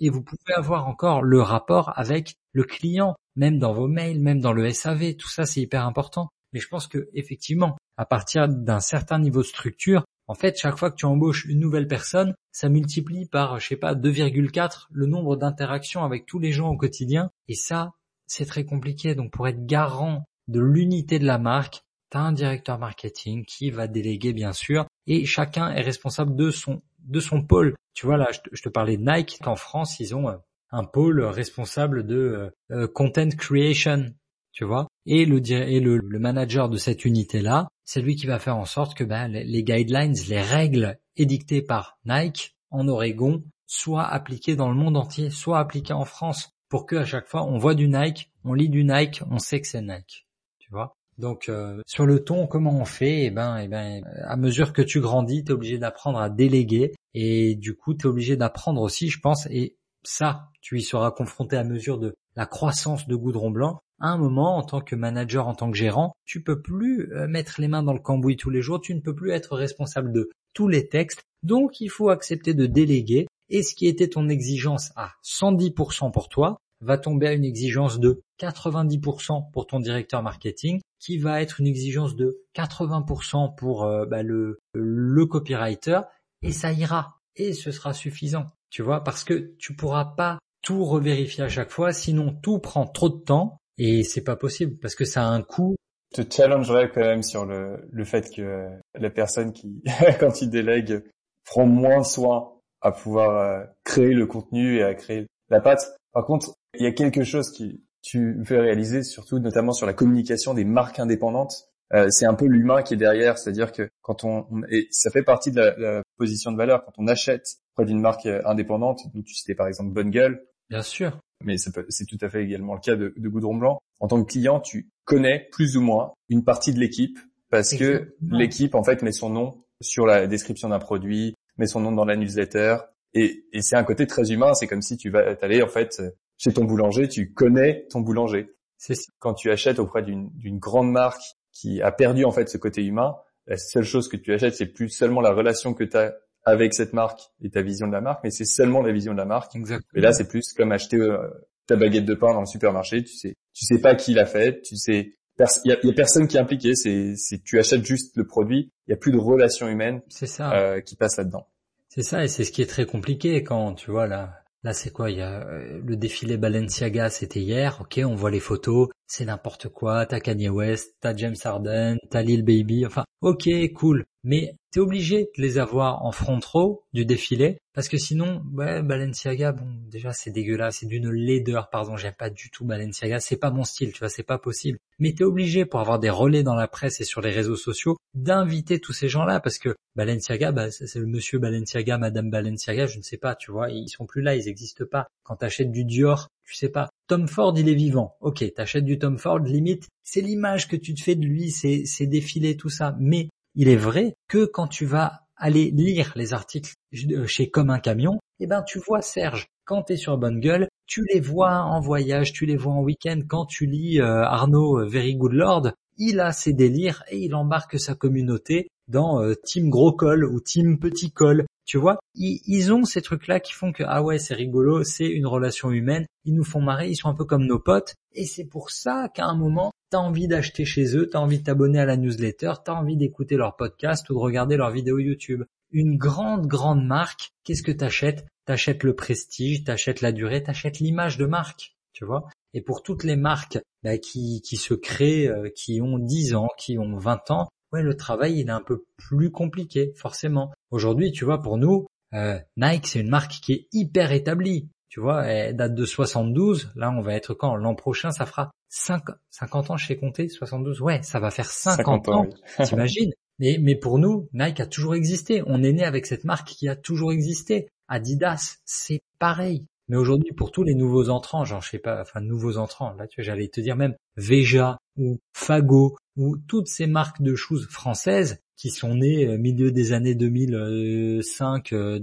Et vous pouvez avoir encore le rapport avec le client, même dans vos mails, même dans le SAV, tout ça c'est hyper important. Mais je pense que effectivement, à partir d'un certain niveau de structure, en fait, chaque fois que tu embauches une nouvelle personne, ça multiplie par, je sais pas, 2,4 le nombre d'interactions avec tous les gens au quotidien. Et ça, c'est très compliqué. Donc, pour être garant de l'unité de la marque, tu as un directeur marketing qui va déléguer, bien sûr, et chacun est responsable de son, de son pôle. Tu vois, là, je te, parlais de Nike. En France, ils ont euh, un pôle responsable de euh, euh, content creation tu vois. Et le, et le, manager de cette unité-là, c'est lui qui va faire en sorte que ben, les, guidelines, les règles édictées par Nike en Oregon soient appliquées dans le monde entier, soient appliquées en France, pour que à chaque fois on voit du Nike, on lit du Nike, on sait que c'est Nike, tu vois. Donc euh, sur le ton, comment on fait? Eh ben, eh ben, à mesure que tu grandis, tu es obligé d'apprendre à déléguer. Et du coup, tu es obligé d'apprendre aussi, je pense, et ça, tu y seras confronté à mesure de la croissance de Goudron Blanc, à un moment, en tant que manager, en tant que gérant, tu peux plus euh, mettre les mains dans le cambouis tous les jours, tu ne peux plus être responsable de tous les textes, donc il faut accepter de déléguer, et ce qui était ton exigence à 110% pour toi, va tomber à une exigence de 90% pour ton directeur marketing, qui va être une exigence de 80% pour euh, bah, le, le copywriter, et ça ira, et ce sera suffisant, tu vois, parce que tu pourras pas tout revérifier à chaque fois, sinon tout prend trop de temps, et c'est pas possible parce que ça a un coût. Te challengerais quand même sur le, le fait que la personne qui, quand il délègue, prend moins soin à pouvoir euh, créer le contenu et à créer la pâte. Par contre, il y a quelque chose qui tu me fais réaliser, surtout notamment sur la communication des marques indépendantes. Euh, c'est un peu l'humain qui est derrière, c'est-à-dire que quand on, et ça fait partie de la, la, position de valeur quand on achète près d'une marque euh, indépendante, donc tu citais par exemple Bonne Gueule. Bien sûr mais c'est tout à fait également le cas de, de, Goudron Blanc. En tant que client, tu connais plus ou moins une partie de l'équipe parce que l'équipe en fait met son nom sur la description d'un produit, met son nom dans la newsletter et, et c'est un côté très humain. C'est comme si tu vas aller en fait chez ton boulanger, tu connais ton boulanger. C'est quand tu achètes auprès d'une grande marque qui a perdu en fait ce côté humain, la seule chose que tu achètes, c'est plus seulement la relation que tu as avec cette marque et ta vision de la marque, mais c'est seulement la vision de la marque. Exactement. Et là, c'est plus comme acheter euh, ta baguette de pain dans le supermarché. Tu sais, tu sais pas qui l'a fait. Tu sais, il y, a, personne qui est impliqué. C'est, c'est tu achètes juste le produit. Il y a plus de relation humaine. C'est ça. Euh, qui passe là-dedans. C'est ça, et c'est ce qui est très compliqué quand tu vois là. Là, c'est quoi Il y a euh, le défilé Balenciaga, c'était hier. Ok, on voit les photos, c'est n'importe quoi. T'as Kanye West, t'as James Harden, t'as Lil Baby. Enfin, ok, cool. Mais t'es obligé de les avoir en front row du défilé parce que sinon, ouais, Balenciaga, bon, déjà c'est dégueulasse, c'est d'une laideur, pardon, j'aime pas du tout Balenciaga, c'est pas mon style, tu vois, c'est pas possible. Mais t'es obligé pour avoir des relais dans la presse et sur les réseaux sociaux d'inviter tous ces gens-là parce que Balenciaga, bah, c'est le monsieur Balenciaga, madame Balenciaga, je ne sais pas, tu vois, ils sont plus là, ils n'existent pas. Quand t'achètes du Dior, tu sais pas. Tom Ford, il est vivant. Ok, t'achètes du Tom Ford, limite, c'est l'image que tu te fais de lui, c'est, c'est défilé, tout ça. Mais il est vrai que quand tu vas aller lire les articles chez Comme un camion, eh ben tu vois Serge, quand tu es sur Bonne Gueule, tu les vois en voyage, tu les vois en week-end, quand tu lis euh, Arnaud euh, Very Good Lord, il a ses délires et il embarque sa communauté dans euh, Team Gros Col ou Team Petit Col. Tu vois, ils, ont ces trucs-là qui font que ah ouais c'est rigolo, c'est une relation humaine, ils nous font marrer, ils sont un peu comme nos potes et c'est pour ça qu'à un moment t'as envie d'acheter chez eux, t'as envie de t'abonner à la newsletter, t'as envie d'écouter leur podcast ou de regarder leurs vidéos YouTube. Une grande grande marque, qu'est-ce que t'achètes? T'achètes le prestige, t'achètes la durée, t'achètes l'image de marque, tu vois? Et pour toutes les marques bah, qui, qui se créent, euh, qui ont 10 ans, qui ont 20 ans, ouais, le travail il est un peu plus compliqué, forcément. Aujourd'hui, tu vois, pour nous, euh, Nike c'est une marque qui est hyper établie. Tu vois, elle date de 72. Là, on va être quand? L'an prochain, ça fera 5, 50 ans chez Comté, 72. Ouais, ça va faire 50, ans. T'imagines? Mais, mais pour nous, Nike a toujours existé. On est né avec cette marque qui a toujours existé. Adidas, c'est pareil. Mais aujourd'hui, pour tous les nouveaux entrants, genre je sais pas, enfin nouveaux entrants, là tu vois, j'allais te dire même Veja ou Fago ou toutes ces marques de choses françaises qui sont nées au euh, milieu des années 2005-2010, euh,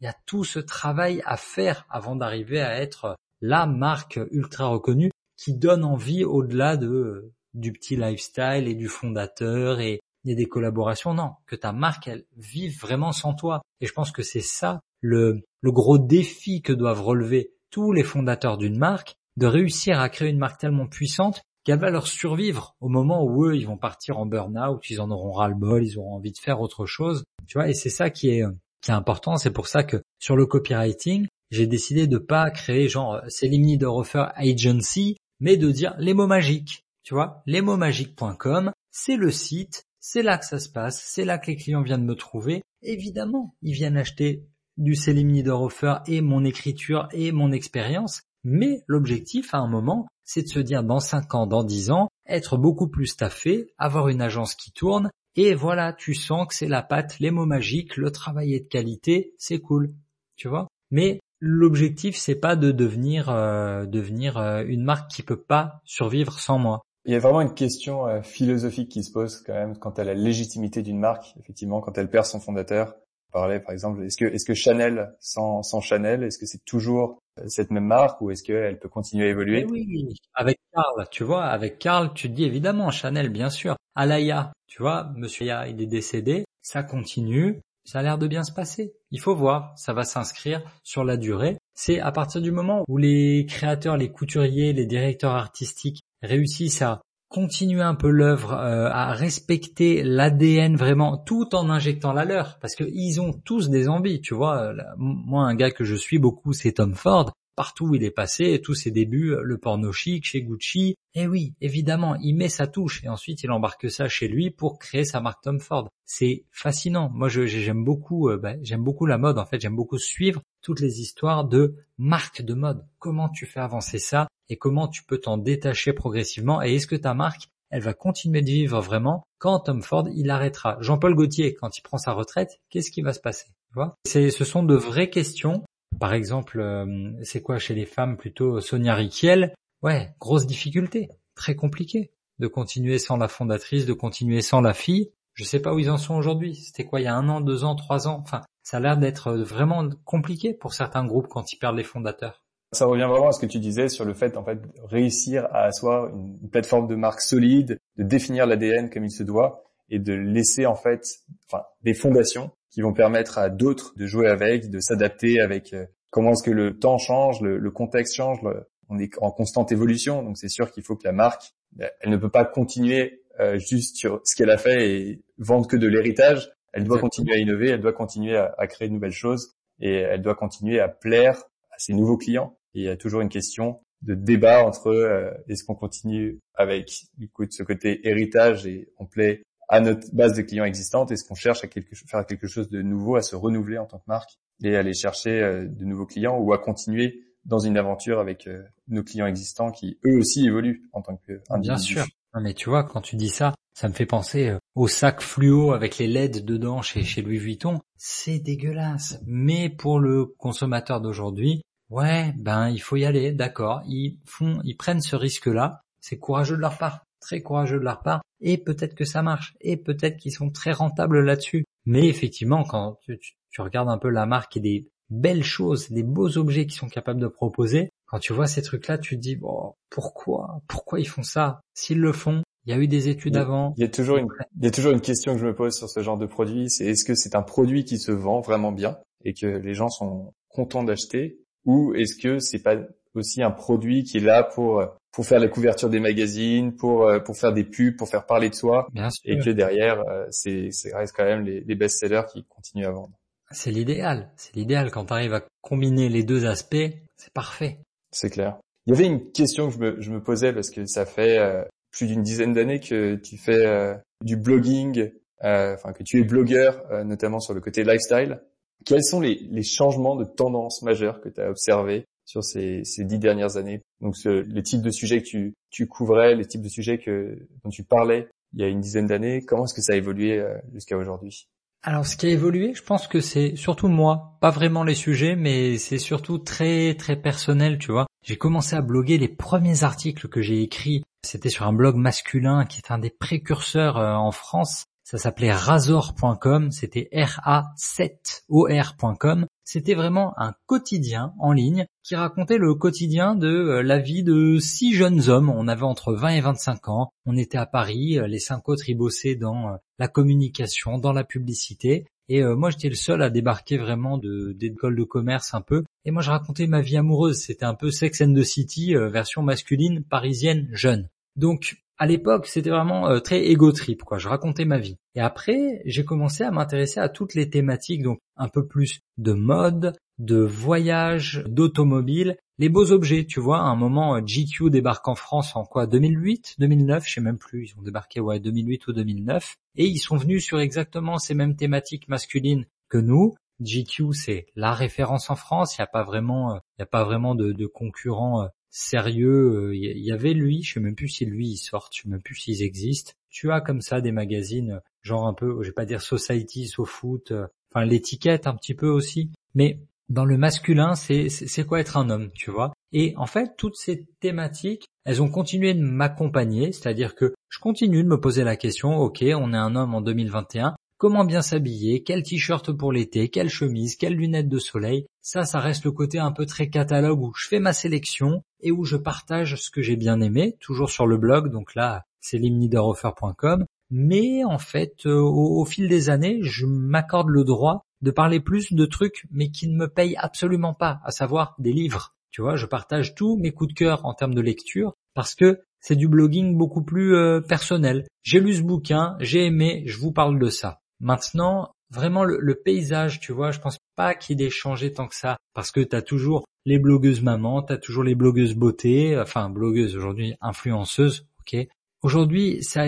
il y a tout ce travail à faire avant d'arriver à être la marque ultra reconnue qui donne envie au-delà de du petit lifestyle et du fondateur et, des collaborations. Non, que ta marque elle vive vraiment sans toi. Et je pense que c'est ça le gros défi que doivent relever tous les fondateurs d'une marque, de réussir à créer une marque tellement puissante qu'elle va leur survivre au moment où eux, ils vont partir en burn-out, ils en auront ras-le-bol, ils auront envie de faire autre chose. Tu vois, et c'est ça qui est, qui est important. C'est pour ça que sur le copywriting, j'ai décidé de pas créer genre Selim Offer Agency, mais de dire les mots magiques. Tu vois, lesmotsmagiques.com, c'est le site, c'est là que ça se passe, c'est là que les clients viennent me trouver. Évidemment, ils viennent acheter du Selim Offer et mon écriture et mon expérience. Mais l'objectif à un moment, c'est de se dire dans 5 ans, dans 10 ans, être beaucoup plus staffé, avoir une agence qui tourne, et voilà, tu sens que c'est la patte, les mots magiques, le travail est de qualité, c'est cool. Tu vois? Mais l'objectif, c'est pas de devenir, euh, devenir euh, une marque qui peut pas survivre sans moi. Il y a vraiment une question euh, philosophique qui se pose quand même quant à la légitimité d'une marque, effectivement, quand elle perd son fondateur par exemple, est-ce que, Chanel sans, sans Chanel, est-ce que c'est toujours euh, cette même marque ou est-ce qu'elle peut continuer à évoluer? Eh Oui, avec Karl, tu vois, avec Karl, tu te dis évidemment Chanel, bien sûr. Alaya, tu vois, Monsieur Aya, il est décédé, ça continue, ça a l'air de bien se passer. Il faut voir, ça va s'inscrire sur la durée. C'est à partir du moment où les créateurs, les couturiers, les directeurs artistiques réussissent à continuer un peu l'œuvre, euh, à respecter l'ADN vraiment, tout en injectant la leur, parce qu'ils ont tous des envies, tu vois. Moi, un gars que je suis beaucoup, c'est Tom Ford. Partout où il est passé, tous ses débuts, le porno chic chez Gucci. Et eh oui, évidemment, il met sa touche et ensuite il embarque ça chez lui pour créer sa marque Tom Ford. C'est fascinant. Moi, j'aime beaucoup, euh, bah, j'aime beaucoup la mode. En fait, j'aime beaucoup suivre toutes les histoires de marques de mode. Comment tu fais avancer ça et comment tu peux t'en détacher progressivement et est-ce que ta marque elle va continuer de vivre vraiment quand Tom Ford il arrêtera? Jean-Paul Gaultier quand il prend sa retraite, qu'est-ce qui va se passer? Tu vois? Ce sont de vraies questions. Par exemple, euh, c'est quoi chez les femmes plutôt Sonia Riquiel? Ouais, grosse difficulté, très compliqué de continuer sans la fondatrice, de continuer sans la fille. Je sais pas où ils en sont aujourd'hui. C'était quoi il y a un an, deux ans, trois ans? Enfin, ça a l'air d'être vraiment compliqué pour certains groupes quand ils perdent les fondateurs. Ça revient vraiment à ce que tu disais sur le fait en fait réussir à asseoir une plateforme de marque solide, de définir l'ADN comme il se doit et de laisser en fait enfin des fondations qui vont permettre à d'autres de jouer avec, de s'adapter avec euh, comment est-ce que le temps change, le, contexte change, on est en constante évolution donc c'est sûr qu'il faut que la marque ben, elle ne peut pas continuer euh, juste sur ce qu'elle a fait et vendre que de l'héritage, elle doit continuer à innover, elle doit continuer à, à créer de nouvelles choses et elle doit continuer à plaire à ses nouveaux clients. Il y a toujours une question de débat entre euh, est-ce qu'on continue avec du coup, ce côté héritage et on plaît à notre base de clients existante Est-ce qu'on cherche à quelque, faire quelque chose de nouveau, à se renouveler en tant que marque et aller chercher euh, de nouveaux clients ou à continuer dans une aventure avec euh, nos clients existants qui eux aussi évoluent en tant que Bien sûr. mais tu vois, quand tu dis ça, ça me fait penser euh, au sac fluo avec les LED dedans chez, chez Louis Vuitton. C'est dégueulasse. Mais pour le consommateur d'aujourd'hui, ouais, ben il faut y aller, d'accord. Ils font, ils prennent ce risque-là. C'est courageux de leur part, très courageux de leur part. Et peut-être que ça marche. Et peut-être qu'ils sont très rentables là-dessus. Mais effectivement, quand tu, tu regardes un peu la marque et des belles choses, des beaux objets qu'ils sont capables de proposer, quand tu vois ces trucs-là, tu te dis, bon, pourquoi Pourquoi ils font ça? S'ils le font, il y a eu des études avant. Il y a toujours une, il y a toujours une question que je me pose sur ce genre de produit, c'est est-ce que c'est un produit qui se vend vraiment bien et que les gens sont contents d'acheter? Ou est-ce que c'est pas aussi un produit qui est là pour pour faire la couverture des magazines, pour pour faire des pubs, pour faire parler de soi, et que derrière euh, c'est c'est reste quand même les, les best-sellers qui continuent à vendre. C'est l'idéal. C'est l'idéal. Quand tu arrives à combiner les deux aspects, c'est parfait. C'est clair. Il y avait une question que je me, je me posais parce que ça fait euh, plus d'une dizaine d'années que tu fais euh, du blogging, euh, enfin que tu es blogueur, notamment sur le côté lifestyle. Quels sont les, les changements de tendance majeures que tu as observés sur ces, ces dix dernières années Donc ce, les types de sujets que tu, tu couvrais, les types de sujets que, dont tu parlais il y a une dizaine d'années, comment est-ce que ça a évolué jusqu'à aujourd'hui? Alors, ce qui a évolué, je pense que c'est surtout moi, pas vraiment les sujets, mais c'est surtout très très personnel, tu vois. J'ai commencé à bloguer les premiers articles que j'ai écrits. C'était sur un blog masculin qui est un des précurseurs euh, en France. Ça s'appelait razor.com, c'était R-A-7-O-R.com. C'était vraiment un quotidien en ligne qui racontait le quotidien de euh, la vie de six jeunes hommes. On avait entre 20 et 25 ans. On était à Paris. Euh, les cinq autres y bossaient dans euh, la communication, dans la publicité. Et moi, j'étais le seul à débarquer vraiment de d'école de commerce un peu. Et moi, je racontais ma vie amoureuse. C'était un peu Sex and the City, version masculine, parisienne, jeune. Donc, à l'époque, c'était vraiment euh, très ego trip, quoi. Je racontais ma vie. Et après, j'ai commencé à m'intéresser à toutes les thématiques, donc un peu plus de mode, de voyage, d'automobile, les beaux objets, tu vois. À un moment, euh, GQ débarque en France en quoi 2008, 2009, je sais même plus. Ils ont débarqué ouais 2008 ou 2009, et ils sont venus sur exactement ces mêmes thématiques masculines que nous. GQ, c'est la référence en France. Il n'y a pas vraiment, euh, il y a pas vraiment de, concurrents sérieux. Il euh, y avait lui, je sais même plus si lui il sort, je sais même plus s'ils existent. Tu as comme ça des magazines, genre un peu, je vais pas dire Society, foot euh, enfin l'étiquette un petit peu aussi. Mais dans le masculin, c'est c'est quoi être un homme, tu vois? Et en fait, toutes ces thématiques, elles ont continué de m'accompagner, c'est-à-dire que je continue de me poser la question, ok, on est un homme en 2021, Comment bien s'habiller, quel t-shirt pour l'été, quelle chemise, quelles lunettes de soleil. Ça, ça reste le côté un peu très catalogue où je fais ma sélection et où je partage ce que j'ai bien aimé, toujours sur le blog. Donc là, c'est limleaderoffer.com. Mais en fait, euh, au, fil des années, je m'accorde le droit de parler plus de trucs, mais qui ne me payent absolument pas, à savoir des livres. Tu vois, je partage tous mes coups de cœur en termes de lecture parce que c'est du blogging beaucoup plus euh, personnel. J'ai lu ce bouquin, j'ai aimé, je vous parle de ça. Maintenant, vraiment le, paysage, tu vois, je pense pas qu'il ait changé tant que ça, parce que tu as toujours les blogueuses mamans, tu as toujours les blogueuses beauté, enfin blogueuses aujourd'hui, influenceuses, ok. Aujourd'hui, ça,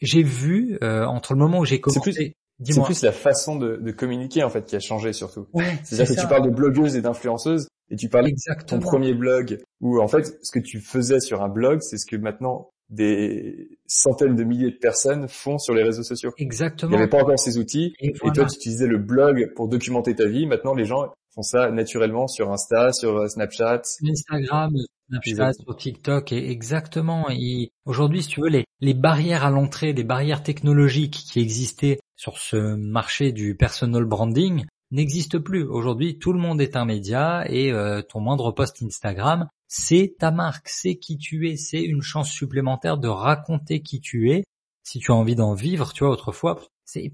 j'ai vu euh, entre le moment où j'ai commencé. C'est plus la façon de, communiquer en fait qui a changé surtout. C'est-à-dire que tu parles de blogueuses et d'influenceuses et tu parles de ton premier blog où en fait ce que tu faisais sur un blog, c'est ce que maintenant des centaines de milliers de personnes font sur les réseaux sociaux. Exactement. Il n'y avait pas encore ces outils. Et, toi, tu utilisais le blog pour documenter ta vie. Maintenant, les gens font ça naturellement sur Insta, sur euh, Snapchat. Instagram, Snapchat, sur TikTok. Et exactement. Aujourd'hui, si tu veux, les, les barrières à l'entrée, les barrières technologiques qui existaient sur ce marché du personal branding, n'existent plus. Aujourd'hui, tout le monde est un média et euh, ton moindre post Instagram, c'est ta marque, c'est qui tu es, c'est une chance supplémentaire de raconter qui tu es. Si tu as envie d'en vivre, tu vois, autrefois,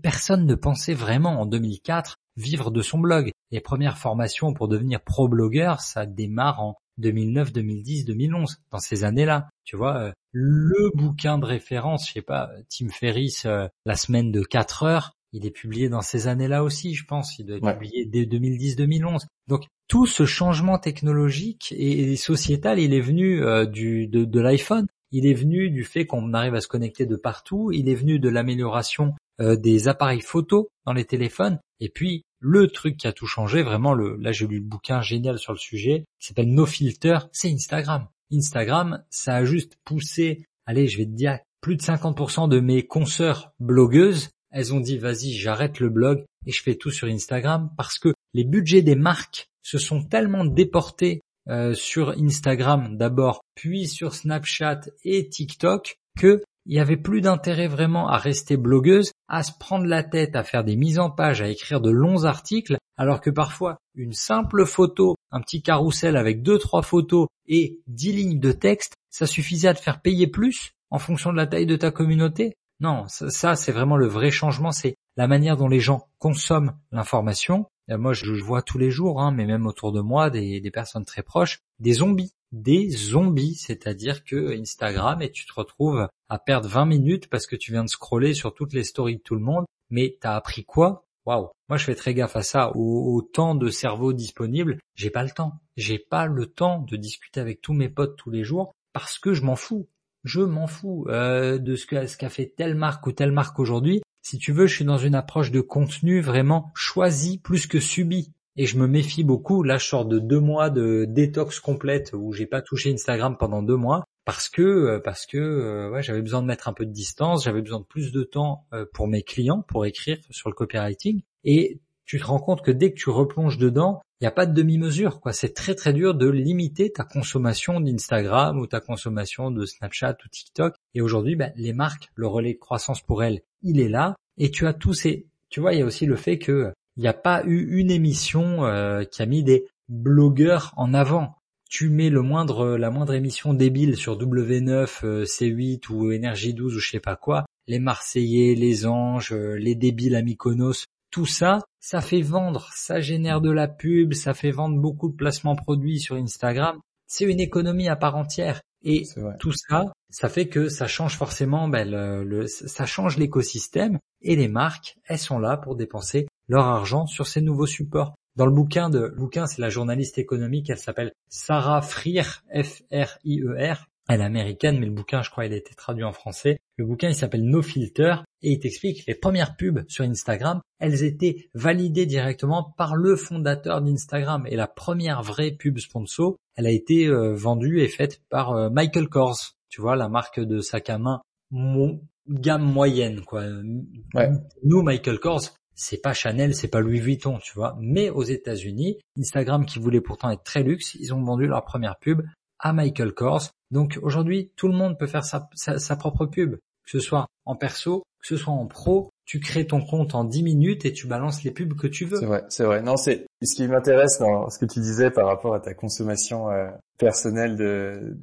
personne ne pensait vraiment en 2004 vivre de son blog. Les premières formations pour devenir pro-blogueur, ça démarre en 2009, 2010, 2011, dans ces années-là. Tu vois, euh, le bouquin de référence, je sais pas, Tim Ferriss, euh, la semaine de 4 heures, il est publié dans ces années-là aussi, je pense. Il doit être publié dès 2010-2011. Donc tout ce changement technologique et, sociétal, il est venu euh, du, de, de l'iPhone. il est venu du fait qu'on arrive à se connecter de partout, il est venu de l'amélioration euh, des appareils photo dans les téléphones, et puis le truc qui a tout changé, vraiment, le, là j'ai lu le bouquin génial sur le sujet, qui s'appelle No Filter, c'est Instagram. Instagram, ça a juste poussé, allez, je vais te dire, plus de 50% de mes consoeurs blogueuses, elles ont dit vas-y, j'arrête le blog et je fais tout sur Instagram parce que les budgets des marques se sont tellement déportés euh, sur Instagram d'abord, puis sur Snapchat et TikTok que il y avait plus d'intérêt vraiment à rester blogueuse, à se prendre la tête, à faire des mises en page, à écrire de longs articles, alors que parfois une simple photo, un petit carrousel avec deux trois photos et dix lignes de texte, ça suffisait à te faire payer plus en fonction de la taille de ta communauté? Non, ça, c'est vraiment le vrai changement, c'est la manière dont les gens consomment l'information. Moi, je, vois tous les jours, hein, mais même autour de moi, des, des personnes très proches, des zombies des zombies, c'est-à-dire que Instagram et tu te retrouves à perdre 20 minutes parce que tu viens de scroller sur toutes les stories de tout le monde, mais t'as appris quoi? Waouh Moi je fais très gaffe à ça, au, temps de cerveau disponible, j'ai pas le temps. J'ai pas le temps de discuter avec tous mes potes tous les jours parce que je m'en fous. Je m'en fous euh, de ce qu'a fait telle marque ou telle marque aujourd'hui. Si tu veux, je suis dans une approche de contenu vraiment choisi plus que subi et je me méfie beaucoup. Là, je sors de deux mois de détox complète où j'ai pas touché Instagram pendant deux mois parce que euh, parce que euh, ouais, j'avais besoin de mettre un peu de distance, j'avais besoin de plus de temps pour mes clients pour écrire sur le copywriting et tu te rends compte que dès que tu replonges dedans, il n'y a pas de demi-mesure quoi. C'est très très dur de limiter ta consommation d'Instagram ou ta consommation de Snapchat ou TikTok. Et aujourd'hui, ben, les marques, le relais de croissance pour elles, il est là. Et tu as tous ces, tu vois, il y a aussi le fait que il n'y a pas eu une émission euh, qui a mis des blogueurs en avant. Tu mets le moindre, la moindre émission débile sur W9, euh, C8 ou Énergie 12 ou je sais pas quoi, les Marseillais, les Anges, euh, les débiles à Mykonos, tout ça, ça fait vendre, ça génère de la pub, ça fait vendre beaucoup de placements produits sur Instagram. C'est une économie à part entière. Et tout ça, ça fait que ça change forcément, ben, le, ça change l'écosystème et les marques, elles sont là pour dépenser leur argent sur ces nouveaux supports. Dans le bouquin de le bouquin, c'est la journaliste économique, elle s'appelle Sarah Frier, F-R-I-E-R. Elle est américaine, mais le bouquin, je crois, il a été traduit en français. Le bouquin, il s'appelle No Filter et il t'explique les premières pubs sur Instagram, elles étaient validées directement par le fondateur d'Instagram et la première vraie pub sponsor, elle a été euh, vendue et faite par euh, Michael Kors. Tu vois, la marque de sac à main gamme moyenne, quoi. Nous, Michael Kors, c'est pas Chanel, c'est pas Louis Vuitton, tu vois. Mais aux États-Unis, Instagram qui voulait pourtant être très luxe, ils ont vendu leur première pub à Michael Kors. Donc aujourd'hui, tout le monde peut faire sa, propre pub, que ce soit en perso, que ce soit en pro. Tu crées ton compte en 10 minutes et tu balances les pubs que tu veux. C'est vrai, c'est vrai. Non, c'est ce qui m'intéresse dans ce que tu disais par rapport à ta consommation euh, personnelle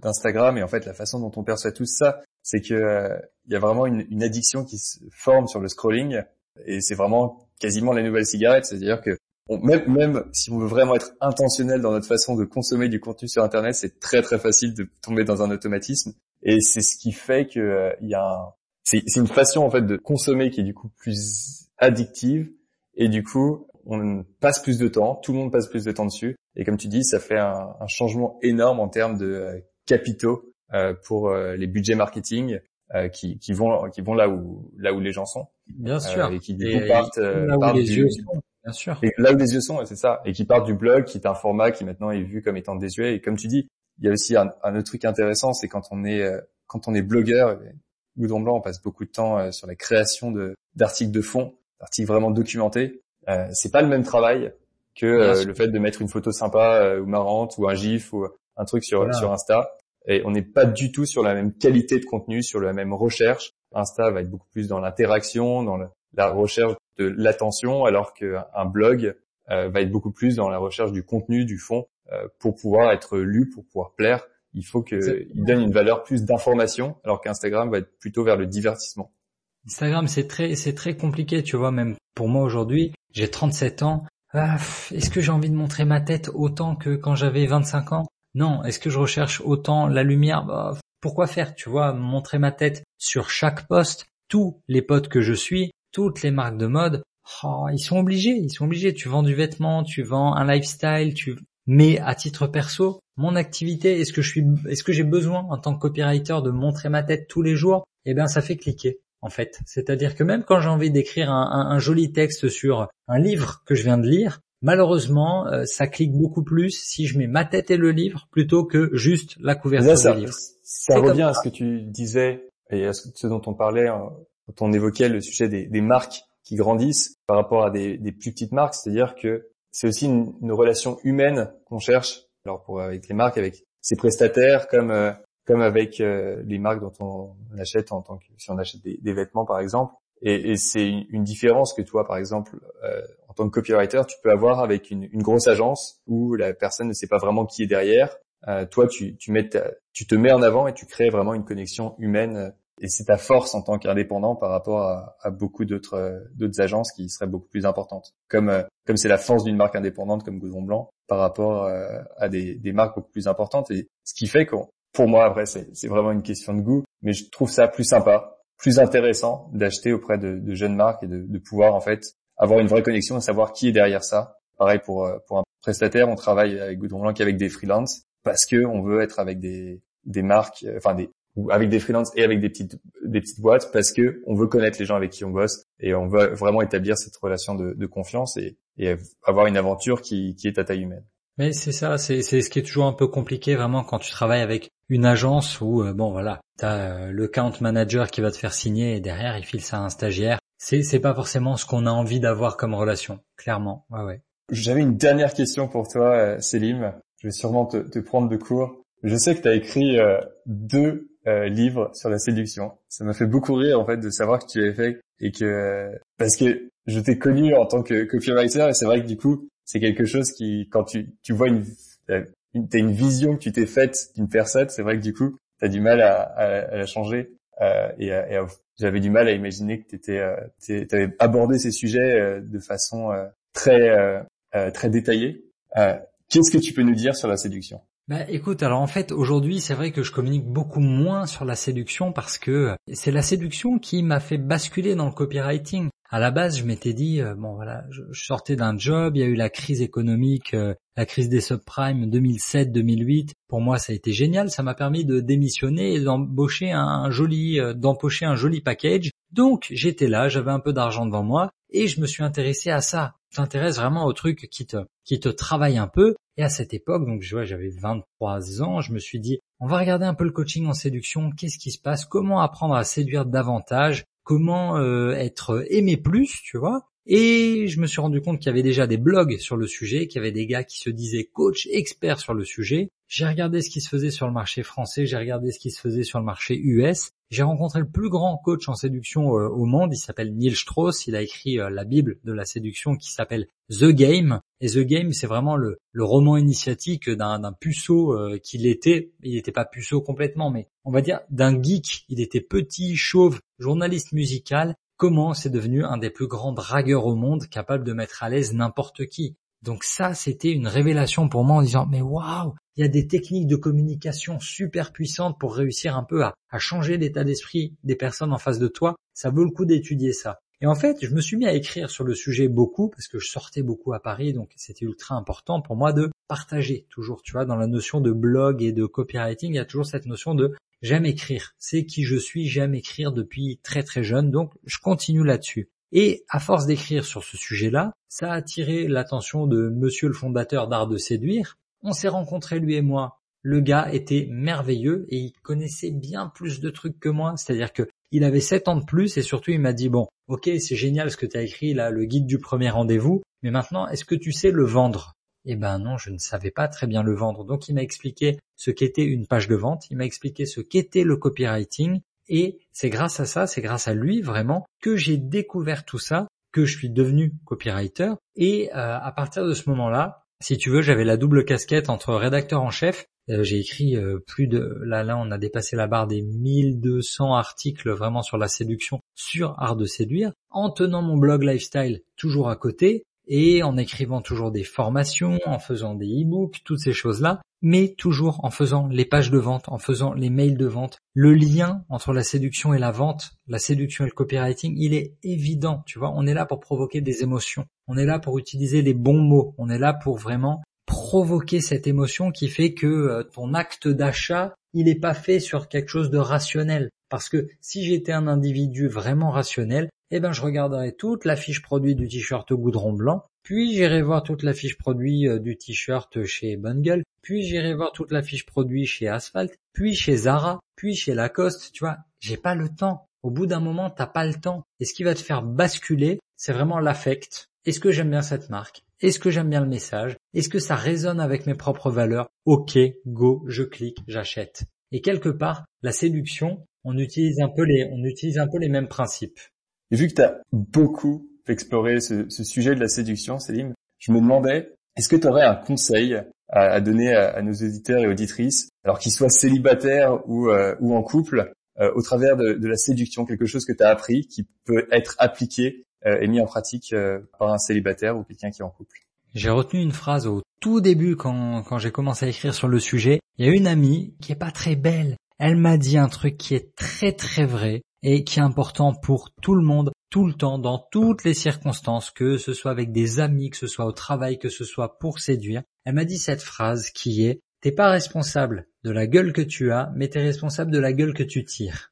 d'Instagram et en fait la façon dont on perçoit tout ça, c'est que euh, il y a vraiment une, une addiction qui se forme sur le scrolling et c'est vraiment quasiment la nouvelle cigarette, c'est-à-dire que même, même si on veut vraiment être intentionnel dans notre façon de consommer du contenu sur Internet, c'est très très facile de tomber dans un automatisme. Et c'est ce qui fait que euh, il y a un... c'est une façon en fait de consommer qui est du coup plus addictive. Et du coup, on passe plus de temps, tout le monde passe plus de temps dessus. Et comme tu dis, ça fait un, un changement énorme en termes de euh, capitaux euh, pour euh, les budgets marketing euh, qui, qui, vont qui vont là où là où les gens sont. Bien sûr. et qui du coup partent, là où les yeux sont. Bien sûr. Et là où les yeux sont, c'est ça. Et qui partent du blog, qui est un format qui maintenant est vu comme étant désuet. Et comme tu dis, il y a aussi un, un autre truc intéressant, c'est quand on est quand on est blogueur, Goudron Blanc, on passe beaucoup de temps sur la création de d'articles de fond, d'articles vraiment documentés. Euh, c'est pas le même travail que le fait de mettre une photo sympa ou marrante ou un gif ou un truc sur sur Insta et on n'est pas du tout sur la même qualité de contenu, sur la même recherche. Insta va être beaucoup plus dans l'interaction, dans la recherche de l'attention, alors qu'un blog euh, va être beaucoup plus dans la recherche du contenu, du fond, euh, pour pouvoir être lu, pour pouvoir plaire. Il faut qu'il donne une valeur plus d'information, alors qu'Instagram va être plutôt vers le divertissement. Instagram, c'est très, c'est très compliqué, tu vois, même pour moi aujourd'hui, j'ai 37 ans. Ah, est-ce que j'ai envie de montrer ma tête autant que quand j'avais 25 ans? Non, est-ce que je recherche autant la lumière? Bah, Pourquoi faire Tu vois, montrer ma tête sur chaque poste? Tous les potes que je suis, toutes les marques de mode, oh, ils sont obligés, ils sont obligés. Tu vends du vêtement, tu vends un lifestyle, tu Mais à titre perso, mon activité, est-ce que je suis, est-ce que j'ai besoin en tant que copywriter de montrer ma tête tous les jours? Eh bien, ça fait cliquer en fait. C'est-à-dire que même quand j'ai envie d'écrire un, joli texte sur un livre que je viens de lire, malheureusement, euh, ça clique beaucoup plus si je mets ma tête et le livre plutôt que juste la couverture ça, du livre. Ça revient à ce que tu disais et à ce, dont on parlait quand on évoquait le sujet des, marques qui grandissent par rapport à des, plus petites marques, c'est-à-dire que c'est aussi une, relation humaine qu'on cherche. Alors pour avec les marques, avec ses prestataires, comme euh, comme avec euh, les marques dont on achète en tant que si on achète des, vêtements par exemple. Et, c'est une différence que toi, par exemple, euh, en tant que copywriter, tu peux avoir avec une, grosse agence où la personne ne sait pas vraiment qui est derrière. Euh, toi, tu, tu, mets tu te mets en avant et tu crées vraiment une connexion humaine. Et c'est ta force en tant qu'indépendant par rapport à, beaucoup d'autres d'autres agences qui seraient beaucoup plus importantes. Comme comme c'est la force d'une marque indépendante comme Goudron Blanc par rapport à des, marques beaucoup plus importantes. Et ce qui fait qu'on pour moi, après, c'est vraiment une question de goût, mais je trouve ça plus sympa, plus intéressant d'acheter auprès de, jeunes marques et de, pouvoir en fait avoir une vraie connexion et savoir qui est derrière ça. Pareil pour euh, pour un prestataire, on travaille avec Goudron Blanc avec des freelances parce que on veut être avec des des marques, euh, enfin des ou avec des freelances et avec des petites des petites boîtes parce que on veut connaître les gens avec qui on bosse et on veut vraiment établir cette relation de, de confiance et, et avoir une aventure qui, qui est à taille humaine. Mais c'est ça, c'est ce qui est toujours un peu compliqué vraiment quand tu travailles avec une agence où euh, bon voilà, tu as euh, le count manager qui va te faire signer et derrière il file ça à un stagiaire. C'est c'est pas forcément ce qu'on a envie d'avoir comme relation, clairement. Ouais ouais. J'avais une dernière question pour toi, euh, Célim. Je vais sûrement te, te prendre de court. Je sais que tu as écrit deux livres sur la séduction. Ça m'a fait beaucoup rire en fait de savoir que tu l'avais fait et que parce que je t'ai connu en tant que copywriter et c'est vrai que du coup c'est quelque chose qui, quand tu, tu vois une, une t'as une vision que tu t'es faite d'une personne, c'est vrai que du coup, t'as du mal à, à, la changer. Euh, et, j'avais du mal à imaginer que t'étais, euh, t'avais abordé ces sujets euh, de façon euh, très, euh, très détaillée. Qu'est-ce que tu peux nous dire sur la séduction? Bah écoute, alors en fait aujourd'hui c'est vrai que je communique beaucoup moins sur la séduction parce que c'est la séduction qui m'a fait basculer dans le copywriting. À la base, je m'étais dit euh, bon voilà, je, sortais d'un job, il y a eu la crise économique, euh, la crise des subprimes 2007-2008. Pour moi, ça a été génial, ça m'a permis de démissionner et d'embaucher un joli euh, d'empocher un joli package. Donc, j'étais là, j'avais un peu d'argent devant moi et je me suis intéressé à ça. Je t'intéresse vraiment au truc qui te qui te travaille un peu. Et à cette époque, donc je vois, j'avais 23 ans, je me suis dit on va regarder un peu le coaching en séduction, qu'est-ce qui se passe, comment apprendre à séduire davantage? Comment euh, être aimé plus, tu vois? Et je me suis rendu compte qu'il y avait déjà des blogs sur le sujet, qu'il y avait des gars qui se disaient coach expert sur le sujet. J'ai regardé ce qui se faisait sur le marché français, j'ai regardé ce qui se faisait sur le marché US. J'ai rencontré le plus grand coach en séduction euh, au monde, il s'appelle Neil Strauss, il a écrit euh, la Bible de la séduction qui s'appelle The Game. Et The Game, c'est vraiment le, roman initiatique d'un puceau euh, qu'il était. Il n'était pas puceau complètement, mais on va dire d'un geek. Il était petit, chauve, journaliste musical. Comment c'est devenu un des plus grands dragueurs au monde, capable de mettre à l'aise n'importe qui. Donc ça, c'était une révélation pour moi en disant, mais waouh, il y a des techniques de communication super puissantes pour réussir un peu à, changer l'état d'esprit des personnes en face de toi. Ça vaut le coup d'étudier ça. Et en fait, je me suis mis à écrire sur le sujet beaucoup parce que je sortais beaucoup à Paris, donc c'était ultra important pour moi de partager toujours, tu vois, dans la notion de blog et de copywriting, il y a toujours cette notion de j'aime écrire. C'est qui je suis, j'aime écrire depuis très très jeune, donc je continue là-dessus. Et à force d'écrire sur ce sujet-là, ça a attiré l'attention de monsieur le fondateur d'Art de Séduire. On s'est rencontrés lui et moi. Le gars était merveilleux et il connaissait bien plus de trucs que moi. C'est-à-dire que il avait 7 ans de plus et surtout il m'a dit bon, ok, c'est génial ce que tu as écrit là, le guide du premier rendez-vous, mais maintenant est-ce que tu sais le vendre? Eh ben non, je ne savais pas très bien le vendre. Donc il m'a expliqué ce qu'était une page de vente, il m'a expliqué ce qu'était le copywriting et c'est grâce à ça, c'est grâce à lui vraiment que j'ai découvert tout ça, que je suis devenu copywriter. Et euh, à partir de ce moment-là, si tu veux, j'avais la double casquette entre rédacteur en chef. Euh, j'ai écrit euh, plus de là là on a dépassé la barre des 1200 articles vraiment sur la séduction sur art de séduire en tenant mon blog lifestyle toujours à côté et en écrivant toujours des formations, en faisant des e-books, toutes ces choses-là, mais toujours en faisant les pages de vente, en faisant les mails de vente. Le lien entre la séduction et la vente, la séduction et le copywriting, il est évident, tu vois. On est là pour provoquer des émotions. On est là pour utiliser les bons mots. On est là pour vraiment provoquer cette émotion qui fait que euh, ton acte d'achat, il n'est pas fait sur quelque chose de rationnel. Parce que si j'étais un individu vraiment rationnel, eh ben je regarderais toute la fiche produit du t-shirt goudron blanc, puis j'irai voir toute la fiche produit euh, du t-shirt chez Bungle, puis j'irai voir toute la fiche produit chez Asphalt, puis chez Zara, puis chez Lacoste, tu vois, j'ai pas le temps. Au bout d'un moment, t'as pas le temps. Et ce qui va te faire basculer, c'est vraiment l'affect. Est-ce que j'aime bien cette marque? Est-ce que j'aime bien le message? Est-ce que ça résonne avec mes propres valeurs? Ok, go, je clique, j'achète. Et quelque part, la séduction, on utilise un peu les, on utilise un peu les mêmes principes. Et vu que tu as beaucoup exploré ce, sujet de la séduction, Céline, je me demandais, est-ce que tu aurais un conseil à, donner à, nos auditeurs et auditrices, alors qu'ils soient célibataires ou, euh, en couple, euh, au travers de, de, la séduction, quelque chose que tu as appris qui peut être appliqué euh, et mis en pratique par un célibataire ou quelqu'un qui est en couple? J'ai retenu une phrase au tout début quand, quand j'ai commencé à écrire sur le sujet. Il y a une amie qui est pas très belle. Elle m'a dit un truc qui est très très vrai et qui est important pour tout le monde, tout le temps, dans toutes les circonstances, que ce soit avec des amis, que ce soit au travail, que ce soit pour séduire. Elle m'a dit cette phrase qui est T'es pas responsable de la gueule que tu as, mais t'es responsable de la gueule que tu tires.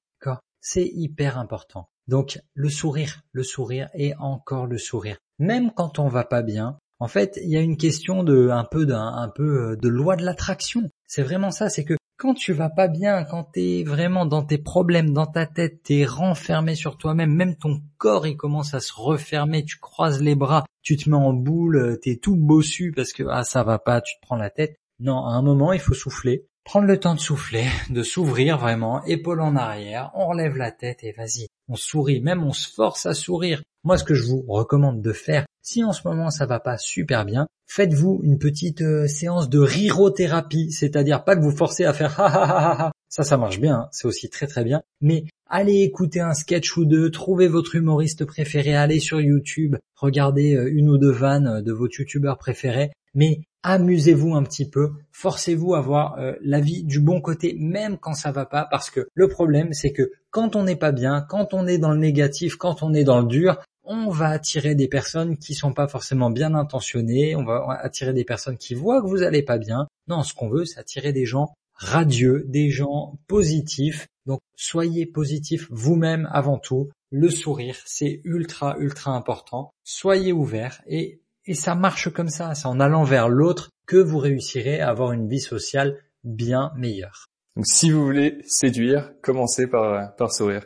C'est hyper important. Donc le sourire, le sourire et encore le sourire. Même quand on va pas bien, en fait, il y a une question de un peu d'un un peu euh, de loi de l'attraction. C'est vraiment ça, c'est que quand tu vas pas bien, quand t'es vraiment dans tes problèmes, dans ta tête, t'es renfermé sur toi-même, même ton corps il commence à se refermer, tu croises les bras, tu te mets en boule, t'es tout bossu parce que ah ça va pas, tu te prends la tête. Non, à un moment il faut souffler, prendre le temps de souffler, de s'ouvrir vraiment, épaule en arrière, on relève la tête et vas-y, on sourit, même on se force à sourire. Moi ce que je vous recommande de faire, si en ce moment ça va pas super bien, faites-vous une petite euh, séance de rirothérapie, c'est-à-dire pas que vous forcez à faire ha ha ha ha, ça ça marche bien, hein, c'est aussi très très bien, mais allez écouter un sketch ou deux, trouvez votre humoriste préféré, allez sur YouTube, regardez euh, une ou deux vannes de votre youtubeurs préférés, mais amusez-vous un petit peu, forcez-vous à voir euh, la vie du bon côté même quand ça va pas. Parce que le problème c'est que quand on n'est pas bien, quand on est dans le négatif, quand on est dans le dur, on va attirer des personnes qui sont pas forcément bien intentionnées, on va attirer des personnes qui voient que vous allez pas bien. Non, ce qu'on veut, c'est attirer des gens radieux, des gens positifs. Donc, soyez positifs vous-même avant tout. Le sourire, c'est ultra, ultra important. Soyez ouverts et, et ça marche comme ça. C'est en allant vers l'autre que vous réussirez à avoir une vie sociale bien meilleure. Donc, si vous voulez séduire, commencez par, par sourire.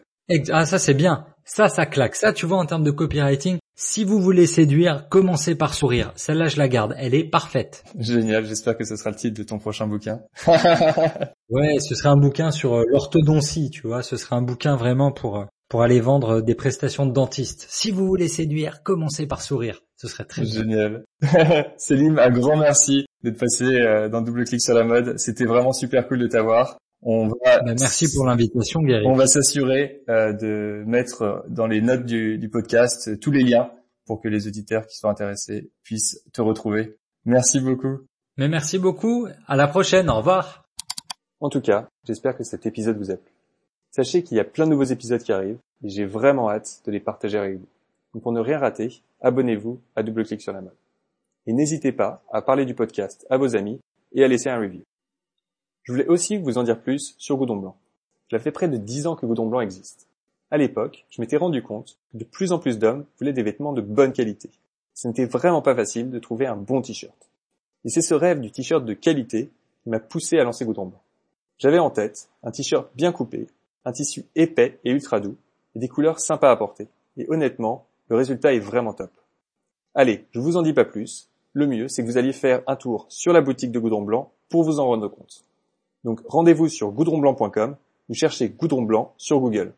Ah, ça c'est bien. Ça, ça claque. Ça, tu vois, en termes de copywriting, si vous voulez séduire, commencez par sourire. Celle-là, je la garde. Elle est parfaite. Génial. J'espère que ce sera le titre de ton prochain bouquin. ouais, ce serait un bouquin sur euh, l'orthodontie, tu vois. Ce serait un bouquin vraiment pour, euh, pour aller vendre des prestations de dentiste. Si vous voulez séduire, commencez par sourire. Ce serait très Génial. Céline, un grand merci d'être passé euh, dans Double Clic sur la mode. C'était vraiment super cool de t'avoir. On va, bah, merci pour l'invitation, Gary. On va s'assurer euh, de mettre dans les notes du, du, podcast tous les liens pour que les auditeurs qui sont intéressés puissent te retrouver. Merci beaucoup. Mais merci beaucoup. À la prochaine. Au revoir. En tout cas, j'espère que cet épisode vous a plu. Sachez qu'il y a plein de nouveaux épisodes qui arrivent et j'ai vraiment hâte de les partager avec vous. Donc pour ne rien rater, abonnez-vous à Double Clic sur la mode. Et n'hésitez pas à parler du podcast à vos amis et à laisser un review. Je voulais aussi vous en dire plus sur Goudon Blanc. Cela fait près de 10 ans que Goudon Blanc existe. À l'époque, je m'étais rendu compte que de plus en plus d'hommes voulaient des vêtements de bonne qualité. Ce n'était vraiment pas facile de trouver un bon t-shirt. Et c'est ce rêve du t-shirt de qualité qui m'a poussé à lancer Goudon Blanc. J'avais en tête un t-shirt bien coupé, un tissu épais et ultra doux, et des couleurs sympas à porter. Et honnêtement, le résultat est vraiment top. Allez, je vous en dis pas plus. Le mieux, c'est que vous alliez faire un tour sur la boutique de Goudron Blanc pour vous en rendre compte. Donc rendez-vous sur goudronblanc.com ou cherchez Goudron Blanc sur Google.